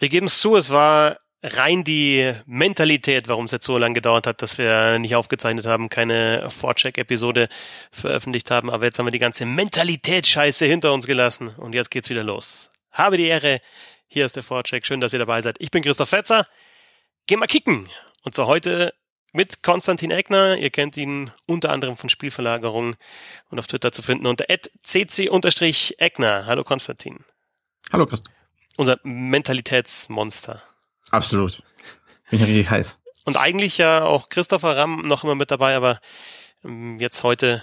Wir geben es zu, es war rein die Mentalität, warum es jetzt so lange gedauert hat, dass wir nicht aufgezeichnet haben, keine Vorcheck-Episode veröffentlicht haben. Aber jetzt haben wir die ganze Mentalität-Scheiße hinter uns gelassen und jetzt geht's wieder los. Habe die Ehre. Hier ist der Vorcheck. Schön, dass ihr dabei seid. Ich bin Christoph Fetzer. Geh mal kicken. Und so heute mit Konstantin Eckner. Ihr kennt ihn unter anderem von Spielverlagerung und auf Twitter zu finden unter cc-eckner. Hallo Konstantin. Hallo Christoph. Unser Mentalitätsmonster. Absolut. Bin ich richtig heiß. Und eigentlich ja auch Christopher Ramm noch immer mit dabei, aber ähm, jetzt heute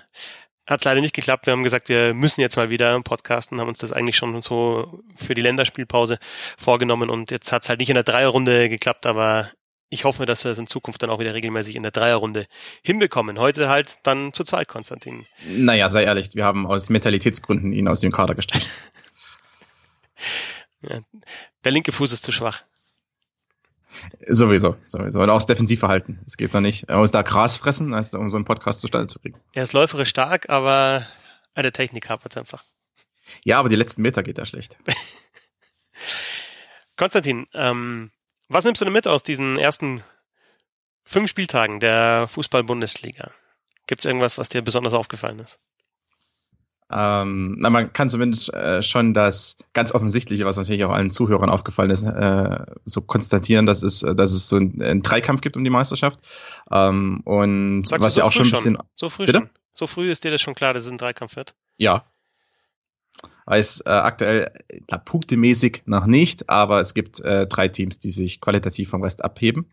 hat es leider nicht geklappt. Wir haben gesagt, wir müssen jetzt mal wieder podcasten, haben uns das eigentlich schon so für die Länderspielpause vorgenommen und jetzt hat es halt nicht in der Dreierrunde geklappt, aber ich hoffe, dass wir es in Zukunft dann auch wieder regelmäßig in der Dreierrunde hinbekommen. Heute halt dann zu zweit, Konstantin. Naja, sei ehrlich, wir haben aus Mentalitätsgründen ihn aus dem Kader gestrichen. ja, der linke Fuß ist zu schwach. Sowieso, sowieso. Und auch das Defensivverhalten. Es geht ja nicht. Er muss da Gras fressen, um so einen Podcast zustande zu kriegen. Er ist läuferisch stark, aber an der Technik hapert es einfach. Ja, aber die letzten Meter geht ja schlecht. Konstantin, ähm, was nimmst du denn mit aus diesen ersten fünf Spieltagen der Fußball-Bundesliga? Gibt es irgendwas, was dir besonders aufgefallen ist? Ähm, na, man kann zumindest äh, schon das ganz Offensichtliche, was natürlich auch allen Zuhörern aufgefallen ist, äh, so konstatieren, dass es, dass es so einen, einen Dreikampf gibt um die Meisterschaft. Ähm, und Sagst was so ja auch schon ein bisschen. So früh Bitte? schon? So früh ist dir das schon klar, dass es ein Dreikampf wird? Ja. Weiß äh, aktuell, glaub, punktemäßig noch nicht, aber es gibt äh, drei Teams, die sich qualitativ vom Rest abheben.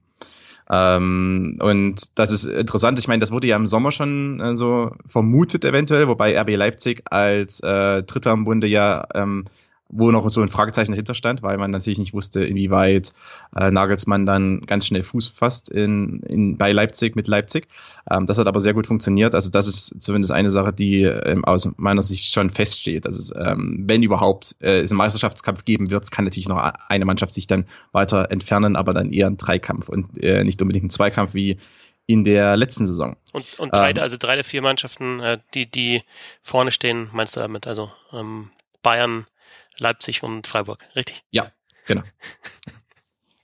Ähm, und das ist interessant. Ich meine, das wurde ja im Sommer schon äh, so vermutet eventuell, wobei RB Leipzig als äh, Dritter im Bunde ja ähm, wo noch so ein Fragezeichen dahinter stand, weil man natürlich nicht wusste, inwieweit äh, Nagelsmann dann ganz schnell Fuß fasst in, in, bei Leipzig mit Leipzig. Ähm, das hat aber sehr gut funktioniert. Also das ist zumindest eine Sache, die ähm, aus meiner Sicht schon feststeht. Also es, ähm, wenn überhaupt äh, es einen Meisterschaftskampf geben wird, kann natürlich noch eine Mannschaft sich dann weiter entfernen, aber dann eher ein Dreikampf und äh, nicht unbedingt ein Zweikampf wie in der letzten Saison. Und, und drei, ähm, also drei der vier Mannschaften, äh, die, die vorne stehen, meinst du damit? Also ähm, Bayern, Leipzig und Freiburg, richtig? Ja, genau.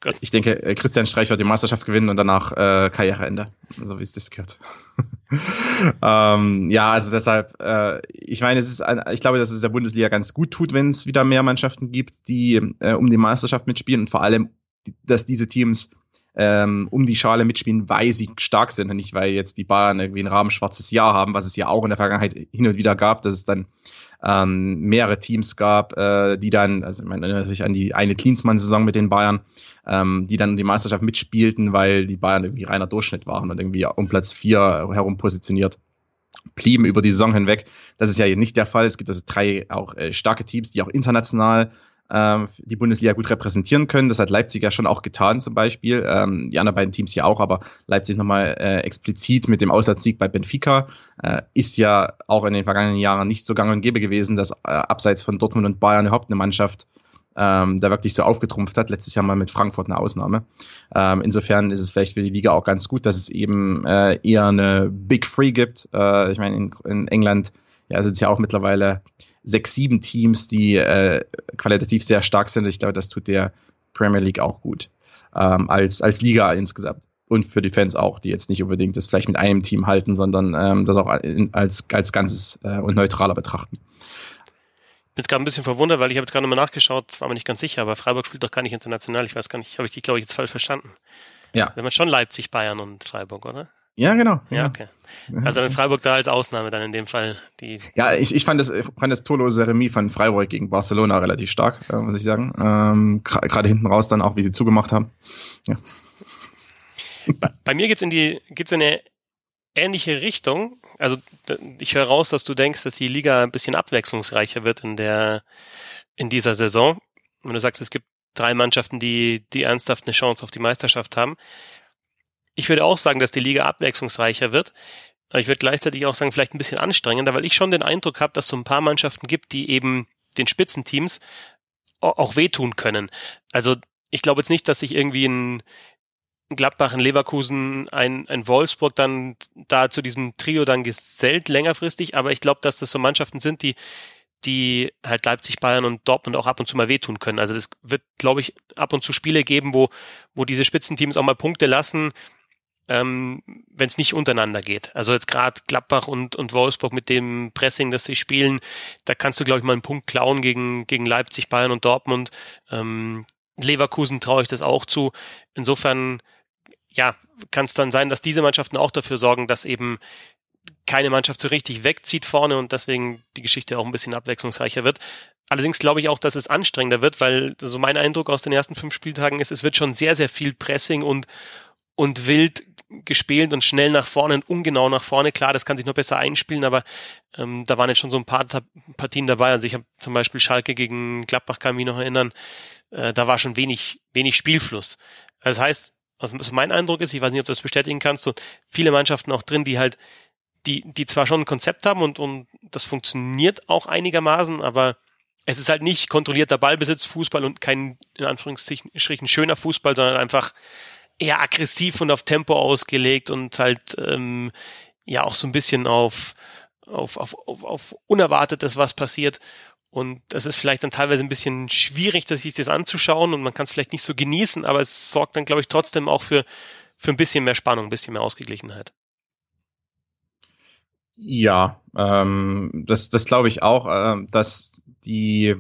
Gut. Ich denke, äh, Christian Streich wird die Meisterschaft gewinnen und danach äh, Karriereende, so wie es das gehört. ähm, ja, also deshalb, äh, ich meine, es ist, ein, ich glaube, dass es der Bundesliga ganz gut tut, wenn es wieder mehr Mannschaften gibt, die äh, um die Meisterschaft mitspielen und vor allem, dass diese Teams ähm, um die Schale mitspielen, weil sie stark sind und nicht, weil jetzt die Bayern irgendwie ein rahmenschwarzes Jahr haben, was es ja auch in der Vergangenheit hin und wieder gab, dass es dann ähm, mehrere Teams gab, äh, die dann, also man erinnert sich an die eine Klinsmann-Saison mit den Bayern, ähm, die dann die Meisterschaft mitspielten, weil die Bayern irgendwie reiner Durchschnitt waren und irgendwie um Platz vier herum positioniert blieben über die Saison hinweg. Das ist ja hier nicht der Fall. Es gibt also drei auch äh, starke Teams, die auch international die Bundesliga gut repräsentieren können. Das hat Leipzig ja schon auch getan zum Beispiel. Ähm, die anderen beiden Teams ja auch, aber Leipzig nochmal äh, explizit mit dem Auswärtssieg bei Benfica äh, ist ja auch in den vergangenen Jahren nicht so gang und gäbe gewesen, dass äh, abseits von Dortmund und Bayern überhaupt eine Mannschaft ähm, da wirklich so aufgetrumpft hat. Letztes Jahr mal mit Frankfurt eine Ausnahme. Ähm, insofern ist es vielleicht für die Liga auch ganz gut, dass es eben äh, eher eine Big Free gibt. Äh, ich meine, in, in England ja, sind es ja auch mittlerweile sechs, sieben Teams, die äh, qualitativ sehr stark sind. Ich glaube, das tut der Premier League auch gut. Ähm, als, als Liga insgesamt. Und für die Fans auch, die jetzt nicht unbedingt das vielleicht mit einem Team halten, sondern ähm, das auch als, als Ganzes äh, und neutraler betrachten. Ich bin gerade ein bisschen verwundert, weil ich habe jetzt gerade nochmal nachgeschaut, war mir nicht ganz sicher, aber Freiburg spielt doch gar nicht international. Ich weiß gar nicht, habe ich die, glaube ich, jetzt falsch verstanden. Ja. Da haben schon Leipzig, Bayern und Freiburg, oder? Ja, genau. Ja, okay. Also dann Freiburg da als Ausnahme dann in dem Fall. Die ja, ich, ich fand das, fand das torlose Remis von Freiburg gegen Barcelona relativ stark, äh, muss ich sagen. Ähm, Gerade hinten raus dann auch, wie sie zugemacht haben. Ja. Bei, bei mir geht's in die, geht's in eine ähnliche Richtung. Also ich höre raus, dass du denkst, dass die Liga ein bisschen abwechslungsreicher wird in der, in dieser Saison. Wenn du sagst, es gibt drei Mannschaften, die, die ernsthaft eine Chance auf die Meisterschaft haben. Ich würde auch sagen, dass die Liga abwechslungsreicher wird. Aber ich würde gleichzeitig auch sagen, vielleicht ein bisschen anstrengender, weil ich schon den Eindruck habe, dass es so ein paar Mannschaften gibt, die eben den Spitzenteams auch wehtun können. Also ich glaube jetzt nicht, dass sich irgendwie ein Gladbach, ein Leverkusen, ein, ein Wolfsburg dann da zu diesem Trio dann gesellt längerfristig, aber ich glaube, dass das so Mannschaften sind, die die halt Leipzig, Bayern und Dortmund auch ab und zu mal wehtun können. Also das wird, glaube ich, ab und zu Spiele geben, wo, wo diese Spitzenteams auch mal Punkte lassen, ähm, wenn es nicht untereinander geht. Also jetzt gerade Gladbach und, und Wolfsburg mit dem Pressing, das sie spielen, da kannst du, glaube ich, mal einen Punkt klauen gegen, gegen Leipzig, Bayern und Dortmund. Ähm, Leverkusen traue ich das auch zu. Insofern, ja, kann es dann sein, dass diese Mannschaften auch dafür sorgen, dass eben keine Mannschaft so richtig wegzieht vorne und deswegen die Geschichte auch ein bisschen abwechslungsreicher wird. Allerdings glaube ich auch, dass es anstrengender wird, weil so mein Eindruck aus den ersten fünf Spieltagen ist, es wird schon sehr, sehr viel Pressing und, und wild gespielt und schnell nach vorne und ungenau nach vorne. Klar, das kann sich noch besser einspielen, aber ähm, da waren jetzt schon so ein paar Partien dabei. Also ich habe zum Beispiel Schalke gegen Gladbach, kann mich noch erinnern, äh, da war schon wenig, wenig Spielfluss. Das heißt, also mein Eindruck ist, ich weiß nicht, ob du das bestätigen kannst, so viele Mannschaften auch drin, die halt die, die zwar schon ein Konzept haben und, und das funktioniert auch einigermaßen, aber es ist halt nicht kontrollierter Ballbesitz, Fußball und kein, in Anführungsstrichen, schöner Fußball, sondern einfach eher aggressiv und auf Tempo ausgelegt und halt, ähm, ja, auch so ein bisschen auf, auf, auf, auf, auf Unerwartetes, was passiert. Und das ist vielleicht dann teilweise ein bisschen schwierig, sich das anzuschauen und man kann es vielleicht nicht so genießen, aber es sorgt dann, glaube ich, trotzdem auch für, für ein bisschen mehr Spannung, ein bisschen mehr Ausgeglichenheit. Ja, ähm, das, das glaube ich auch, äh, dass die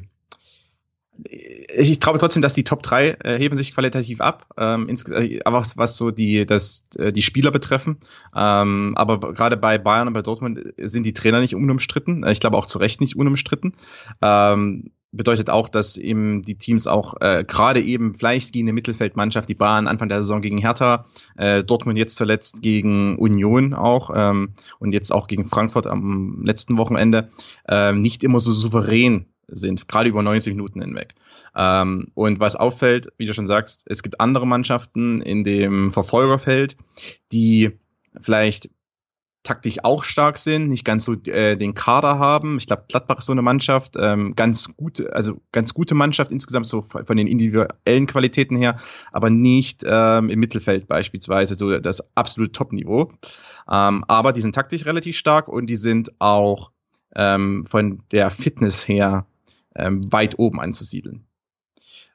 ich glaube trotzdem, dass die Top 3 äh, heben sich qualitativ ab, ähm, äh, aber was, was so die, das, äh, die Spieler betreffen. Ähm, aber gerade bei Bayern und bei Dortmund sind die Trainer nicht unumstritten. Äh, ich glaube auch zu Recht nicht unumstritten. Ähm, bedeutet auch, dass eben die Teams auch äh, gerade eben vielleicht gegen eine Mittelfeldmannschaft, die Bayern Anfang der Saison gegen Hertha, äh, Dortmund jetzt zuletzt gegen Union auch ähm, und jetzt auch gegen Frankfurt am letzten Wochenende, äh, nicht immer so souverän sind, gerade über 90 Minuten hinweg. Ähm, und was auffällt, wie du schon sagst, es gibt andere Mannschaften in dem Verfolgerfeld, die vielleicht taktisch auch stark sind, nicht ganz so äh, den Kader haben. Ich glaube, Gladbach ist so eine Mannschaft, ähm, ganz gute, also ganz gute Mannschaft insgesamt so von den individuellen Qualitäten her, aber nicht ähm, im Mittelfeld beispielsweise so das absolute Top-Niveau. Ähm, aber die sind taktisch relativ stark und die sind auch ähm, von der Fitness her ähm, weit oben anzusiedeln.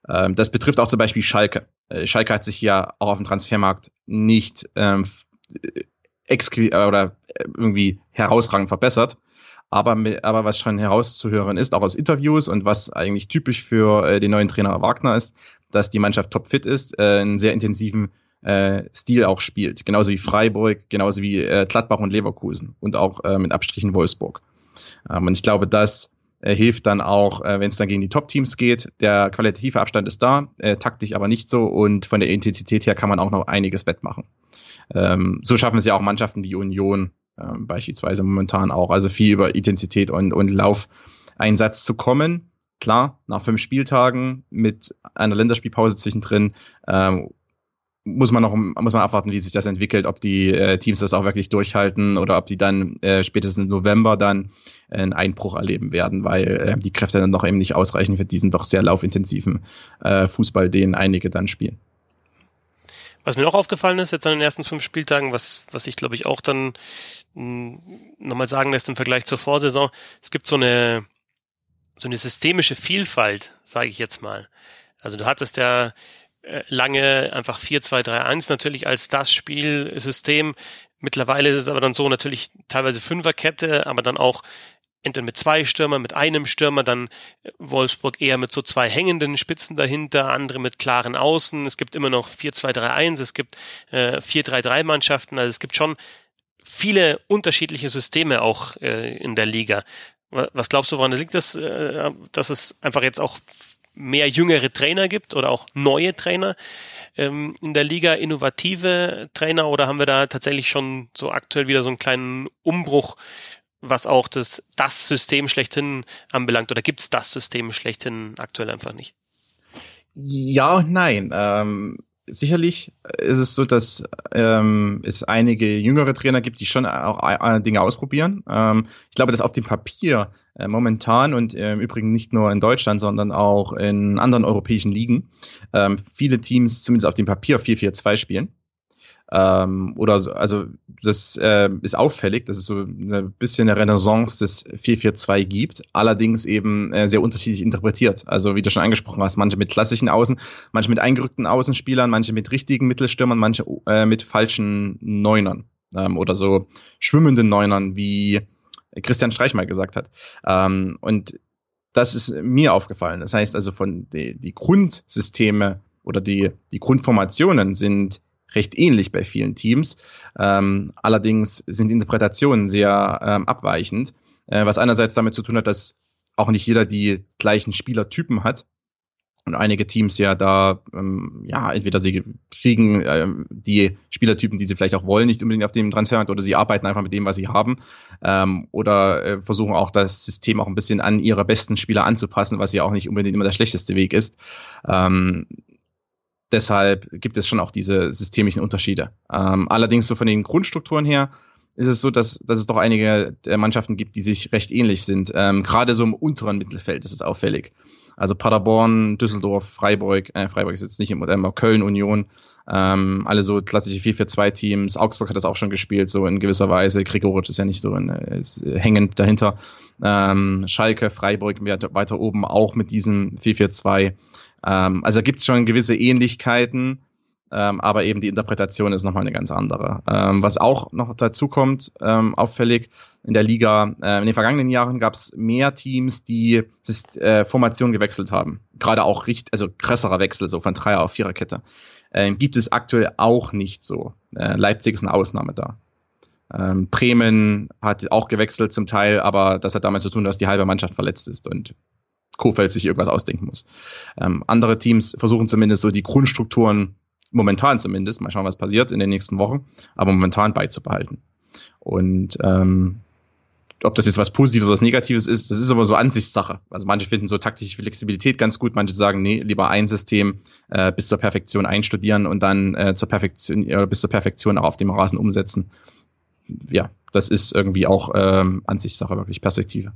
Ähm, das betrifft auch zum Beispiel Schalke. Äh, Schalke hat sich ja auch auf dem Transfermarkt nicht ähm, exqui oder äh, irgendwie herausragend verbessert. Aber, aber was schon herauszuhören ist, auch aus Interviews und was eigentlich typisch für äh, den neuen Trainer Wagner ist, dass die Mannschaft topfit ist, äh, einen sehr intensiven äh, Stil auch spielt. Genauso wie Freiburg, genauso wie äh, Gladbach und Leverkusen und auch äh, mit Abstrichen Wolfsburg. Ähm, und ich glaube, das äh, hilft dann auch, äh, wenn es dann gegen die Top-Teams geht. Der qualitative Abstand ist da, äh, taktisch aber nicht so und von der Intensität her kann man auch noch einiges wettmachen. Ähm, so schaffen es ja auch Mannschaften wie Union ähm, beispielsweise momentan auch, also viel über Intensität und, und Laufeinsatz zu kommen. Klar, nach fünf Spieltagen mit einer Länderspielpause zwischendrin ähm, muss man noch muss man abwarten, wie sich das entwickelt, ob die äh, Teams das auch wirklich durchhalten oder ob die dann äh, spätestens November dann äh, einen Einbruch erleben werden, weil äh, die Kräfte dann doch eben nicht ausreichen für diesen doch sehr laufintensiven äh, Fußball, den einige dann spielen. Was mir noch aufgefallen ist jetzt an den ersten fünf Spieltagen, was, was ich glaube ich auch dann hm, nochmal sagen lässt im Vergleich zur Vorsaison, es gibt so eine, so eine systemische Vielfalt, sage ich jetzt mal. Also du hattest ja lange einfach 4-2-3-1 natürlich als das Spielsystem. Mittlerweile ist es aber dann so natürlich teilweise Fünferkette, aber dann auch entweder mit zwei Stürmern, mit einem Stürmer, dann Wolfsburg eher mit so zwei hängenden Spitzen dahinter, andere mit klaren Außen. Es gibt immer noch 4-2-3-1, es gibt äh, 4-3-3-Mannschaften, also es gibt schon viele unterschiedliche Systeme auch äh, in der Liga. Was glaubst du, woran liegt das, äh, dass es einfach jetzt auch mehr jüngere Trainer gibt oder auch neue Trainer ähm, in der Liga, innovative Trainer oder haben wir da tatsächlich schon so aktuell wieder so einen kleinen Umbruch, was auch das, das System schlechthin anbelangt oder gibt es das System schlechthin aktuell einfach nicht? Ja und nein. Ähm, sicherlich ist es so, dass ähm, es einige jüngere Trainer gibt, die schon auch äh, Dinge ausprobieren. Ähm, ich glaube, dass auf dem Papier äh, momentan und äh, im Übrigen nicht nur in Deutschland, sondern auch in anderen europäischen Ligen ähm, viele Teams zumindest auf dem Papier 4-4-2 spielen. Ähm, oder so, also das äh, ist auffällig, dass es so ein bisschen eine Renaissance des 4-4-2 gibt, allerdings eben äh, sehr unterschiedlich interpretiert. Also wie du schon angesprochen hast, manche mit klassischen Außen, manche mit eingerückten Außenspielern, manche mit richtigen Mittelstürmern, manche äh, mit falschen Neunern ähm, oder so schwimmenden Neunern, wie Christian Streich mal gesagt hat. Ähm, und das ist mir aufgefallen. Das heißt also von die, die Grundsysteme oder die, die Grundformationen sind recht ähnlich bei vielen Teams. Ähm, allerdings sind Interpretationen sehr ähm, abweichend, äh, was einerseits damit zu tun hat, dass auch nicht jeder die gleichen Spielertypen hat. Und einige Teams ja da, ähm, ja, entweder sie kriegen äh, die Spielertypen, die sie vielleicht auch wollen, nicht unbedingt auf dem Transfermarkt, oder sie arbeiten einfach mit dem, was sie haben, ähm, oder äh, versuchen auch das System auch ein bisschen an ihre besten Spieler anzupassen, was ja auch nicht unbedingt immer der schlechteste Weg ist. Ähm, deshalb gibt es schon auch diese systemischen Unterschiede. Ähm, allerdings so von den Grundstrukturen her ist es so, dass, dass es doch einige Mannschaften gibt, die sich recht ähnlich sind. Ähm, Gerade so im unteren Mittelfeld ist es auffällig. Also Paderborn, Düsseldorf, Freiburg, äh, Freiburg ist jetzt nicht im äh, Köln, Union, ähm, alle so klassische 4-4-2-Teams. Augsburg hat das auch schon gespielt, so in gewisser Weise. Gregoritsch ist ja nicht so in, ist hängend dahinter. Ähm, Schalke, Freiburg weiter oben auch mit diesem 4-4-2. Ähm, also gibt es schon gewisse Ähnlichkeiten, ähm, aber eben die Interpretation ist nochmal eine ganz andere. Ähm, was auch noch dazu kommt, ähm, auffällig in der Liga, äh, in den vergangenen Jahren gab es mehr Teams, die das, äh, Formation gewechselt haben. Gerade auch richtig, also krasserer Wechsel, so von Dreier auf Viererkette. Äh, gibt es aktuell auch nicht so. Äh, Leipzig ist eine Ausnahme da. Ähm, Bremen hat auch gewechselt zum Teil, aber das hat damit zu tun, dass die halbe Mannschaft verletzt ist und Kofeld sich irgendwas ausdenken muss. Ähm, andere Teams versuchen zumindest so die Grundstrukturen momentan zumindest, mal schauen, was passiert in den nächsten Wochen, aber momentan beizubehalten. Und ähm, ob das jetzt was Positives oder was Negatives ist, das ist aber so Ansichtssache. Also manche finden so taktische Flexibilität ganz gut, manche sagen, nee, lieber ein System äh, bis zur Perfektion einstudieren und dann äh, zur Perfektion, äh, bis zur Perfektion auch auf dem Rasen umsetzen. Ja, das ist irgendwie auch ähm, Ansichtssache, wirklich Perspektive.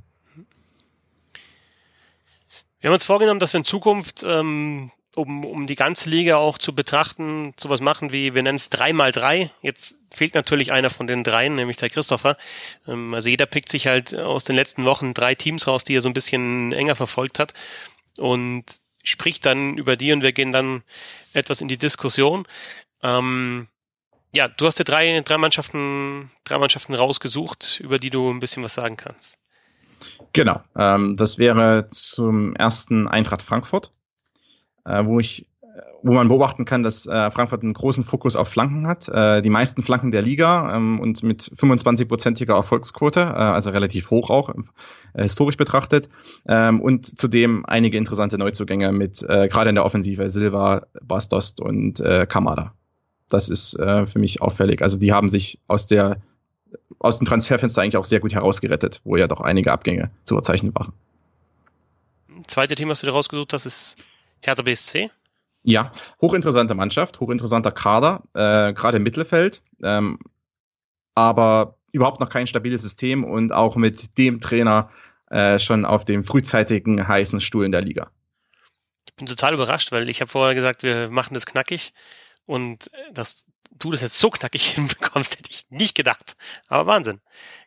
Wir haben uns vorgenommen, dass wir in Zukunft, ähm, um, um die ganze Liga auch zu betrachten, sowas machen wie, wir nennen es drei mal drei. Jetzt fehlt natürlich einer von den dreien, nämlich der Christopher. Ähm, also jeder pickt sich halt aus den letzten Wochen drei Teams raus, die er so ein bisschen enger verfolgt hat und spricht dann über die und wir gehen dann etwas in die Diskussion. Ähm, ja, du hast dir drei, drei Mannschaften, drei Mannschaften rausgesucht, über die du ein bisschen was sagen kannst. Genau, ähm, das wäre zum ersten Eintracht Frankfurt, äh, wo ich wo man beobachten kann, dass äh, Frankfurt einen großen Fokus auf Flanken hat, äh, die meisten Flanken der Liga ähm, und mit 25-prozentiger Erfolgsquote, äh, also relativ hoch auch äh, historisch betrachtet ähm, und zudem einige interessante Neuzugänge mit äh, gerade in der Offensive Silva, Bastost und äh, Kamada. Das ist äh, für mich auffällig. Also die haben sich aus der aus dem Transferfenster eigentlich auch sehr gut herausgerettet, wo ja doch einige Abgänge zu verzeichnen waren. Zweite Team, was du dir rausgesucht hast, ist Hertha BSC. Ja, hochinteressante Mannschaft, hochinteressanter Kader, äh, gerade im Mittelfeld, ähm, aber überhaupt noch kein stabiles System und auch mit dem Trainer äh, schon auf dem frühzeitigen heißen Stuhl in der Liga. Ich bin total überrascht, weil ich habe vorher gesagt, wir machen das knackig und das du das jetzt so knackig hinbekommst, hätte ich nicht gedacht. Aber Wahnsinn.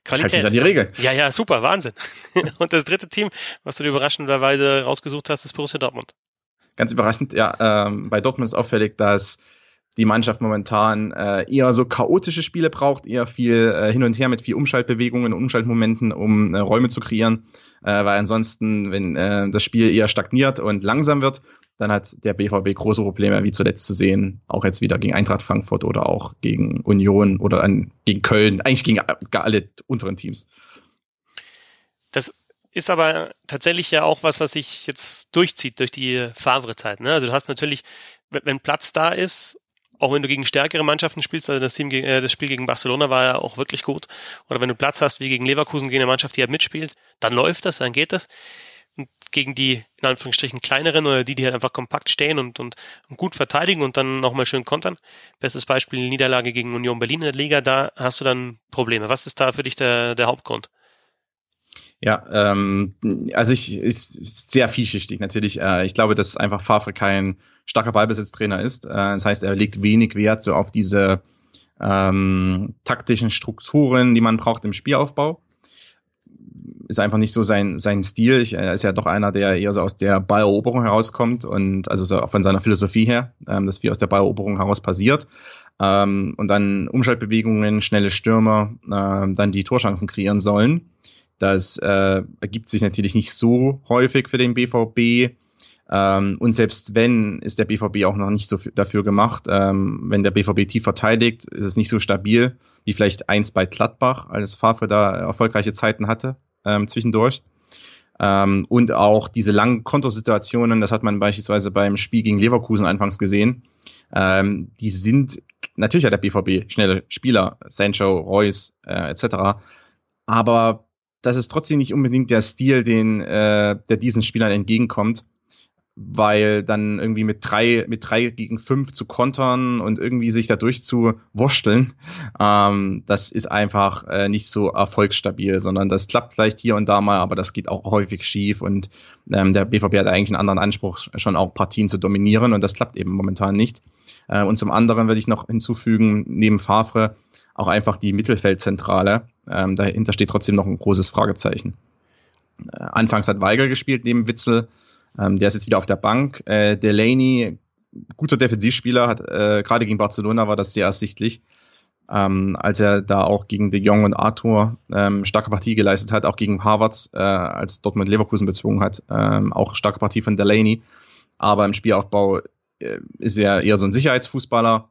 Qualität. Halt die Regel. Ja, ja, super, Wahnsinn. Und das dritte Team, was du dir überraschenderweise rausgesucht hast, ist Borussia Dortmund. Ganz überraschend, ja. Ähm, bei Dortmund ist auffällig, dass die Mannschaft momentan äh, eher so chaotische Spiele braucht, eher viel äh, hin und her mit viel Umschaltbewegungen, Umschaltmomenten, um äh, Räume zu kreieren. Äh, weil ansonsten, wenn äh, das Spiel eher stagniert und langsam wird, dann hat der BVB große Probleme, wie zuletzt zu sehen, auch jetzt wieder gegen Eintracht Frankfurt oder auch gegen Union oder an, gegen Köln, eigentlich gegen alle unteren Teams. Ist aber tatsächlich ja auch was, was sich jetzt durchzieht durch die Favre-Zeit. Ne? Also du hast natürlich, wenn Platz da ist, auch wenn du gegen stärkere Mannschaften spielst, also das, Team, äh, das Spiel gegen Barcelona war ja auch wirklich gut, oder wenn du Platz hast wie gegen Leverkusen, gegen eine Mannschaft, die halt mitspielt, dann läuft das, dann geht das gegen die, in Anführungsstrichen, kleineren oder die, die halt einfach kompakt stehen und, und, und gut verteidigen und dann nochmal schön kontern. Bestes Beispiel Niederlage gegen Union Berlin in der Liga, da hast du dann Probleme. Was ist da für dich der, der Hauptgrund? Ja, ähm, also ich ist sehr vielschichtig natürlich. Äh, ich glaube, dass einfach Favre kein starker Ballbesitztrainer ist. Äh, das heißt, er legt wenig Wert so auf diese ähm, taktischen Strukturen, die man braucht im Spielaufbau. Ist einfach nicht so sein, sein Stil. Ich, er ist ja doch einer, der eher so aus der Balleroberung herauskommt und also so von seiner Philosophie her, ähm, dass viel aus der Balleroberung heraus passiert. Ähm, und dann Umschaltbewegungen, schnelle Stürmer, äh, dann die Torchancen kreieren sollen. Das äh, ergibt sich natürlich nicht so häufig für den BVB. Ähm, und selbst wenn, ist der BVB auch noch nicht so dafür gemacht. Ähm, wenn der BVB tief verteidigt, ist es nicht so stabil wie vielleicht eins bei Gladbach, als Favre da erfolgreiche Zeiten hatte ähm, zwischendurch. Ähm, und auch diese langen Kontosituationen, das hat man beispielsweise beim Spiel gegen Leverkusen anfangs gesehen, ähm, die sind natürlich hat der BVB schnelle Spieler, Sancho, Reus äh, etc. Aber das ist trotzdem nicht unbedingt der Stil, den äh, der diesen Spielern entgegenkommt, weil dann irgendwie mit drei mit drei gegen fünf zu kontern und irgendwie sich da durchzuwursteln, ähm, das ist einfach äh, nicht so erfolgsstabil, sondern das klappt vielleicht hier und da mal, aber das geht auch häufig schief und ähm, der BVB hat eigentlich einen anderen Anspruch, schon auch Partien zu dominieren und das klappt eben momentan nicht. Äh, und zum anderen würde ich noch hinzufügen, neben Favre auch einfach die Mittelfeldzentrale. Ähm, dahinter steht trotzdem noch ein großes Fragezeichen. Äh, anfangs hat Weigel gespielt neben Witzel. Ähm, der ist jetzt wieder auf der Bank. Äh, Delaney, guter Defensivspieler, hat äh, gerade gegen Barcelona war das sehr ersichtlich. Ähm, als er da auch gegen De Jong und Arthur ähm, starke Partie geleistet hat, auch gegen Harvards, äh, als Dortmund Leverkusen bezogen hat, ähm, auch starke Partie von Delaney. Aber im Spielaufbau äh, ist er eher so ein Sicherheitsfußballer.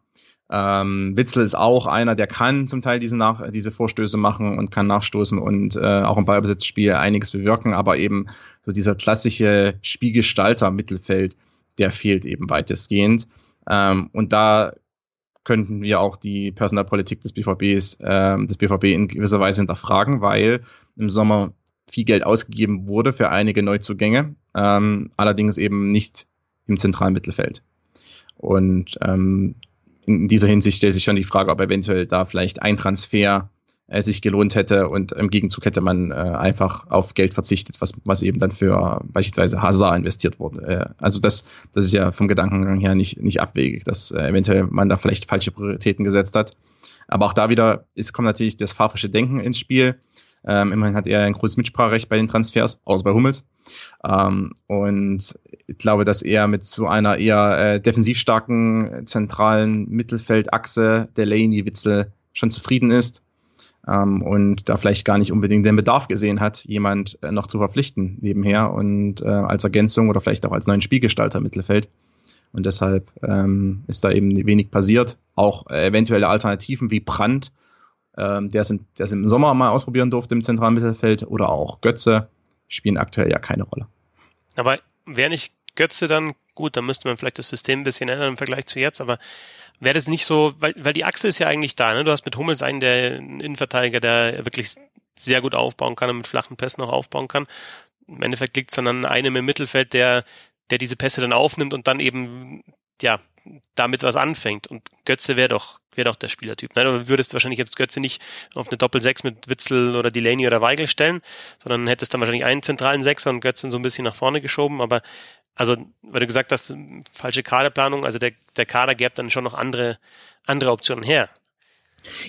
Ähm, Witzel ist auch einer, der kann zum Teil diese, Nach diese Vorstöße machen und kann nachstoßen und äh, auch im Ballbesitzspiel einiges bewirken, aber eben so dieser klassische Spielgestalter Mittelfeld, der fehlt eben weitestgehend. Ähm, und da könnten wir auch die Personalpolitik des BVBs, äh, des BVB in gewisser Weise hinterfragen, weil im Sommer viel Geld ausgegeben wurde für einige Neuzugänge, ähm, allerdings eben nicht im zentralen Mittelfeld. Und ähm, in dieser Hinsicht stellt sich schon die Frage, ob eventuell da vielleicht ein Transfer äh, sich gelohnt hätte und im Gegenzug hätte man äh, einfach auf Geld verzichtet, was, was eben dann für beispielsweise Hazard investiert wurde. Äh, also das, das ist ja vom Gedankengang her nicht, nicht abwegig, dass äh, eventuell man da vielleicht falsche Prioritäten gesetzt hat. Aber auch da wieder ist, kommt natürlich das fahrische Denken ins Spiel. Ähm, immerhin hat er ein großes Mitspracherecht bei den Transfers, außer bei Hummels. Ähm, und ich glaube, dass er mit so einer eher äh, defensiv starken zentralen Mittelfeldachse der Laney Witzel schon zufrieden ist ähm, und da vielleicht gar nicht unbedingt den Bedarf gesehen hat, jemand äh, noch zu verpflichten nebenher und äh, als Ergänzung oder vielleicht auch als neuen Spielgestalter im Mittelfeld. Und deshalb ähm, ist da eben wenig passiert. Auch äh, eventuelle Alternativen wie Brandt, ähm, der, es im, der es im Sommer mal ausprobieren durfte im zentralen Mittelfeld, oder auch Götze, spielen aktuell ja keine Rolle. Aber wäre nicht Götze dann gut, dann müsste man vielleicht das System ein bisschen ändern im Vergleich zu jetzt, aber wäre das nicht so, weil, weil die Achse ist ja eigentlich da, ne? Du hast mit Hummels einen, der Innenverteidiger, der wirklich sehr gut aufbauen kann und mit flachen Pässen auch aufbauen kann. Im Endeffekt liegt es dann an einem im Mittelfeld, der, der diese Pässe dann aufnimmt und dann eben, ja, damit was anfängt. Und Götze wäre doch, wäre doch der Spielertyp. Ne? Du würdest wahrscheinlich jetzt Götze nicht auf eine Doppel-Sechs mit Witzel oder Delaney oder Weigel stellen, sondern hättest dann wahrscheinlich einen zentralen Sechser und Götze so ein bisschen nach vorne geschoben, aber also, weil du gesagt hast, falsche Kaderplanung, also der, der Kader gäbe dann schon noch andere, andere Optionen her.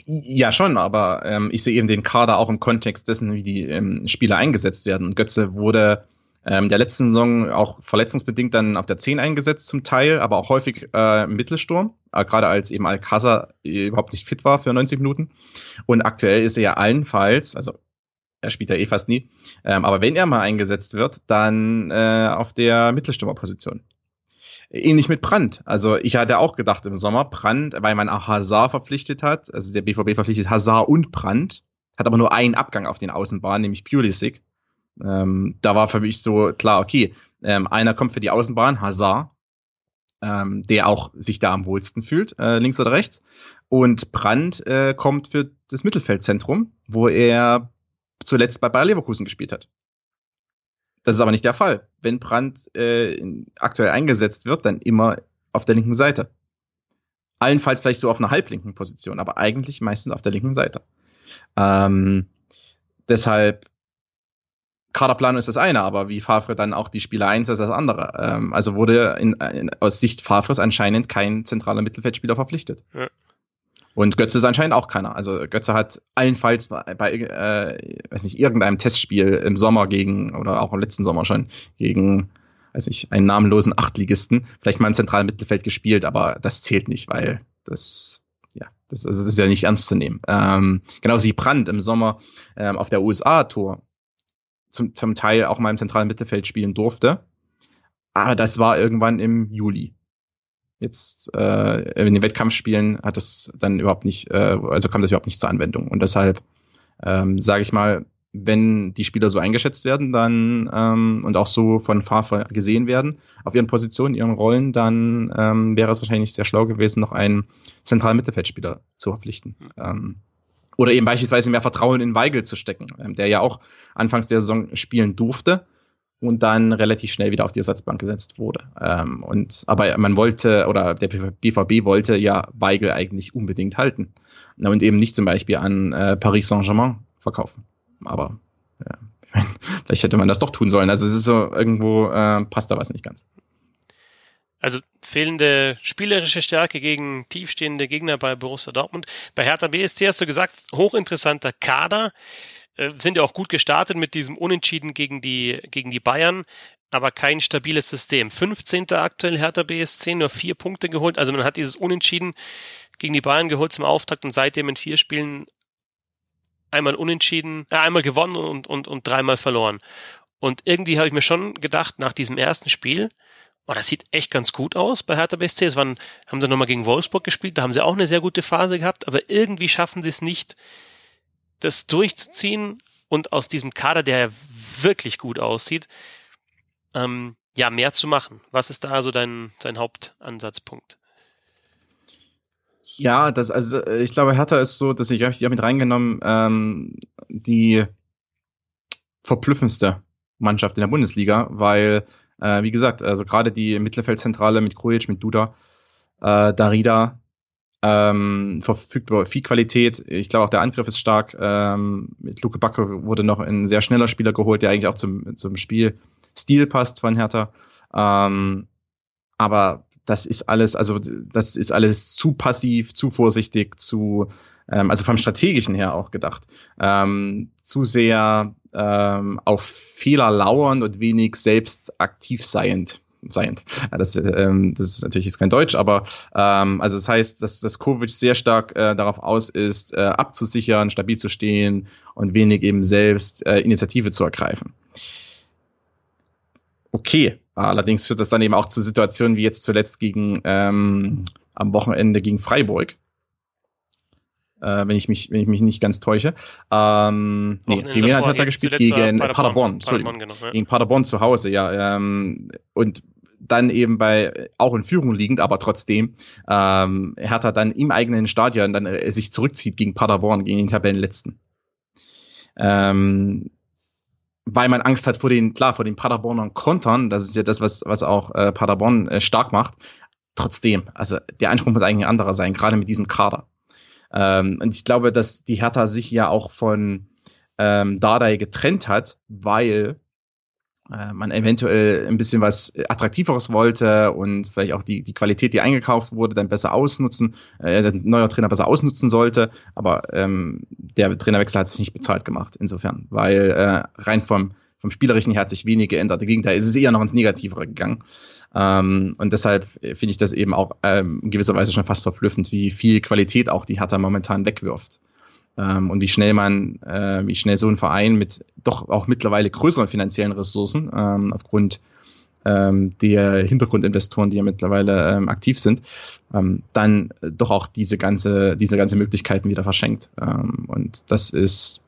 Ja, schon, aber ähm, ich sehe eben den Kader auch im Kontext dessen, wie die ähm, Spieler eingesetzt werden. Und Götze wurde ähm, der letzten Saison auch verletzungsbedingt dann auf der 10 eingesetzt zum Teil, aber auch häufig äh, im Mittelsturm, äh, gerade als eben Alcázar überhaupt nicht fit war für 90 Minuten. Und aktuell ist er ja allenfalls, also er spielt ja eh fast nie. Ähm, aber wenn er mal eingesetzt wird, dann äh, auf der Mittelstürmerposition. Ähnlich mit Brandt. Also ich hatte auch gedacht im Sommer, Brandt, weil man auch Hazard verpflichtet hat, also der BVB verpflichtet Hazard und Brandt, hat aber nur einen Abgang auf den Außenbahnen, nämlich Pulisic. Ähm, da war für mich so klar, okay, ähm, einer kommt für die Außenbahn, Hazard, ähm, der auch sich da am wohlsten fühlt, äh, links oder rechts. Und Brandt äh, kommt für das Mittelfeldzentrum, wo er zuletzt bei Bayer Leverkusen gespielt hat. Das ist aber nicht der Fall. Wenn Brandt äh, aktuell eingesetzt wird, dann immer auf der linken Seite. Allenfalls vielleicht so auf einer halblinken Position, aber eigentlich meistens auf der linken Seite. Ähm, deshalb, Kaderplanung ist das eine, aber wie Favre dann auch die Spieler einsetzt, ist das andere. Ähm, also wurde in, in, aus Sicht Favres anscheinend kein zentraler Mittelfeldspieler verpflichtet. Ja. Und Götze ist anscheinend auch keiner. Also Götze hat allenfalls bei, äh, weiß nicht, irgendeinem Testspiel im Sommer gegen, oder auch im letzten Sommer schon, gegen, weiß nicht, einen namenlosen Achtligisten, vielleicht mal im zentralen Mittelfeld gespielt, aber das zählt nicht, weil das, ja, das, also das ist ja nicht ernst zu nehmen. Ähm, genauso wie Brandt im Sommer ähm, auf der USA-Tour zum, zum Teil auch mal im zentralen Mittelfeld spielen durfte. Aber das war irgendwann im Juli. Jetzt äh, in den Wettkampfspielen hat das dann überhaupt nicht, äh, also kam das überhaupt nicht zur Anwendung. Und deshalb ähm, sage ich mal, wenn die Spieler so eingeschätzt werden, dann ähm, und auch so von Favre gesehen werden auf ihren Positionen, ihren Rollen, dann ähm, wäre es wahrscheinlich sehr schlau gewesen, noch einen zentralen Mittelfeldspieler zu verpflichten. Ähm, oder eben beispielsweise mehr Vertrauen in Weigel zu stecken, ähm, der ja auch anfangs der Saison spielen durfte und dann relativ schnell wieder auf die Ersatzbank gesetzt wurde. Ähm, und aber man wollte oder der BVB wollte ja Weigel eigentlich unbedingt halten und eben nicht zum Beispiel an äh, Paris Saint-Germain verkaufen. Aber ja, vielleicht hätte man das doch tun sollen. Also es ist so irgendwo äh, passt da was nicht ganz. Also fehlende spielerische Stärke gegen tiefstehende Gegner bei Borussia Dortmund. Bei Hertha BSC hast du gesagt, hochinteressanter Kader. Äh, sind ja auch gut gestartet mit diesem Unentschieden gegen die, gegen die Bayern, aber kein stabiles System. 15. aktuell Hertha BSC, nur vier Punkte geholt. Also man hat dieses Unentschieden gegen die Bayern geholt zum Auftakt und seitdem in vier Spielen einmal unentschieden, äh, einmal gewonnen und, und, und dreimal verloren. Und irgendwie habe ich mir schon gedacht, nach diesem ersten Spiel, oh, das sieht echt ganz gut aus bei Hertha BSC. Es waren, haben sie nochmal gegen Wolfsburg gespielt, da haben sie auch eine sehr gute Phase gehabt, aber irgendwie schaffen sie es nicht, das durchzuziehen und aus diesem Kader, der wirklich gut aussieht, ähm, ja, mehr zu machen. Was ist da also dein, dein Hauptansatzpunkt? Ja, das, also ich glaube, Hertha ist so, dass ich habe ich mit reingenommen, ähm, die verblüffendste Mannschaft in der Bundesliga, weil äh, wie gesagt, also gerade die Mittelfeldzentrale mit Krujic, mit Duda, äh, Darida, ähm, verfügt über viel Qualität. Ich glaube auch der Angriff ist stark. Ähm, mit Luke Backe wurde noch ein sehr schneller Spieler geholt, der eigentlich auch zum, zum Spielstil passt von Hertha. Ähm, aber das ist alles, also das ist alles zu passiv, zu vorsichtig, zu, ähm, also vom strategischen her auch gedacht, ähm, zu sehr ähm, auf Fehler lauern und wenig selbst aktiv seiend. Seiend. Das, ähm, das ist natürlich jetzt kein Deutsch, aber ähm, also das heißt, dass, dass Kovic sehr stark äh, darauf aus ist, äh, abzusichern, stabil zu stehen und wenig eben selbst äh, Initiative zu ergreifen. Okay, allerdings führt das dann eben auch zu Situationen wie jetzt zuletzt gegen ähm, am Wochenende gegen Freiburg, äh, wenn ich mich, wenn ich mich nicht ganz täusche. Ähm, nee, gegen wen hat er gespielt? Gegen Paderborn, Paderborn, Paderborn genau, ja. Gegen Paderborn zu Hause, ja. Ähm, und dann eben bei auch in Führung liegend, aber trotzdem ähm, Hertha dann im eigenen Stadion dann äh, sich zurückzieht gegen Paderborn, gegen den Tabellenletzten. Ähm, weil man Angst hat vor den, klar, vor den Paderbornern Kontern, das ist ja das, was, was auch äh, Paderborn äh, stark macht. Trotzdem, also der Anspruch muss eigentlich ein anderer sein, gerade mit diesem Kader. Ähm, und ich glaube, dass die Hertha sich ja auch von ähm, Dardai getrennt hat, weil äh, man eventuell ein bisschen was Attraktiveres wollte und vielleicht auch die, die Qualität, die eingekauft wurde, dann besser ausnutzen, äh, der neue Trainer besser ausnutzen sollte. Aber ähm, der Trainerwechsel hat sich nicht bezahlt gemacht, insofern, weil äh, rein vom, vom Spielerischen her hat sich wenig geändert. Im Gegenteil, es ist eher noch ins Negativere gegangen. Ähm, und deshalb finde ich das eben auch ähm, in gewisser Weise schon fast verblüffend, wie viel Qualität auch die Hertha momentan wegwirft. Ähm, und wie schnell man, äh, wie schnell so ein Verein mit doch auch mittlerweile größeren finanziellen Ressourcen ähm, aufgrund ähm, der Hintergrundinvestoren, die ja mittlerweile ähm, aktiv sind, dann doch auch diese ganze, diese ganze Möglichkeiten wieder verschenkt. Und das ist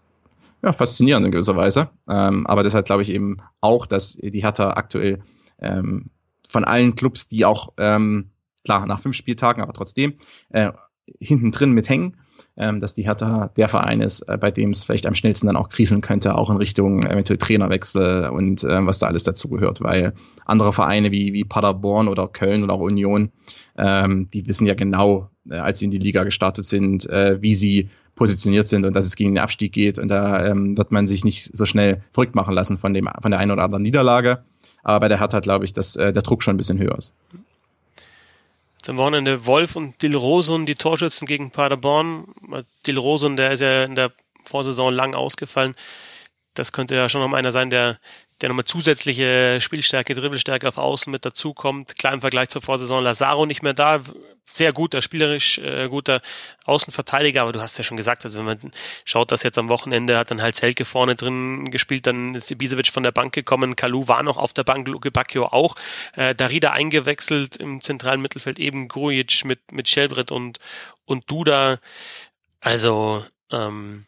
ja, faszinierend in gewisser Weise. Ähm, aber deshalb glaube ich eben auch, dass die Hertha aktuell ähm, von allen Clubs, die auch, ähm, klar, nach fünf Spieltagen, aber trotzdem, äh, hinten drin mithängen, ähm, dass die Hertha der Verein ist, äh, bei dem es vielleicht am schnellsten dann auch kriseln könnte, auch in Richtung eventuell Trainerwechsel und äh, was da alles dazugehört, weil andere Vereine wie, wie Paderborn oder Köln oder auch Union, ähm, die wissen ja genau, äh, als sie in die Liga gestartet sind, äh, wie sie positioniert sind und dass es gegen den Abstieg geht und da ähm, wird man sich nicht so schnell verrückt machen lassen von dem von der einen oder anderen Niederlage. Aber bei der Hertha glaube ich, dass äh, der Druck schon ein bisschen höher ist. dem Wochenende Wolf und Dilrosun, die Torschützen gegen Paderborn. Dilrosun, der ist ja in der Vorsaison lang ausgefallen. Das könnte ja schon noch einer sein, der der nochmal zusätzliche Spielstärke, Dribbelstärke auf Außen mit dazukommt. Klar im Vergleich zur Vorsaison Lazaro nicht mehr da. Sehr guter, spielerisch äh, guter Außenverteidiger, aber du hast ja schon gesagt, also wenn man schaut, dass jetzt am Wochenende hat dann halt Selke vorne drin gespielt, dann ist Ibisevic von der Bank gekommen, Kalu war noch auf der Bank, Luke Bacchio auch, äh, Darida eingewechselt im zentralen Mittelfeld, eben Grujic mit, mit Shelbrett und, und Duda. Also, ähm,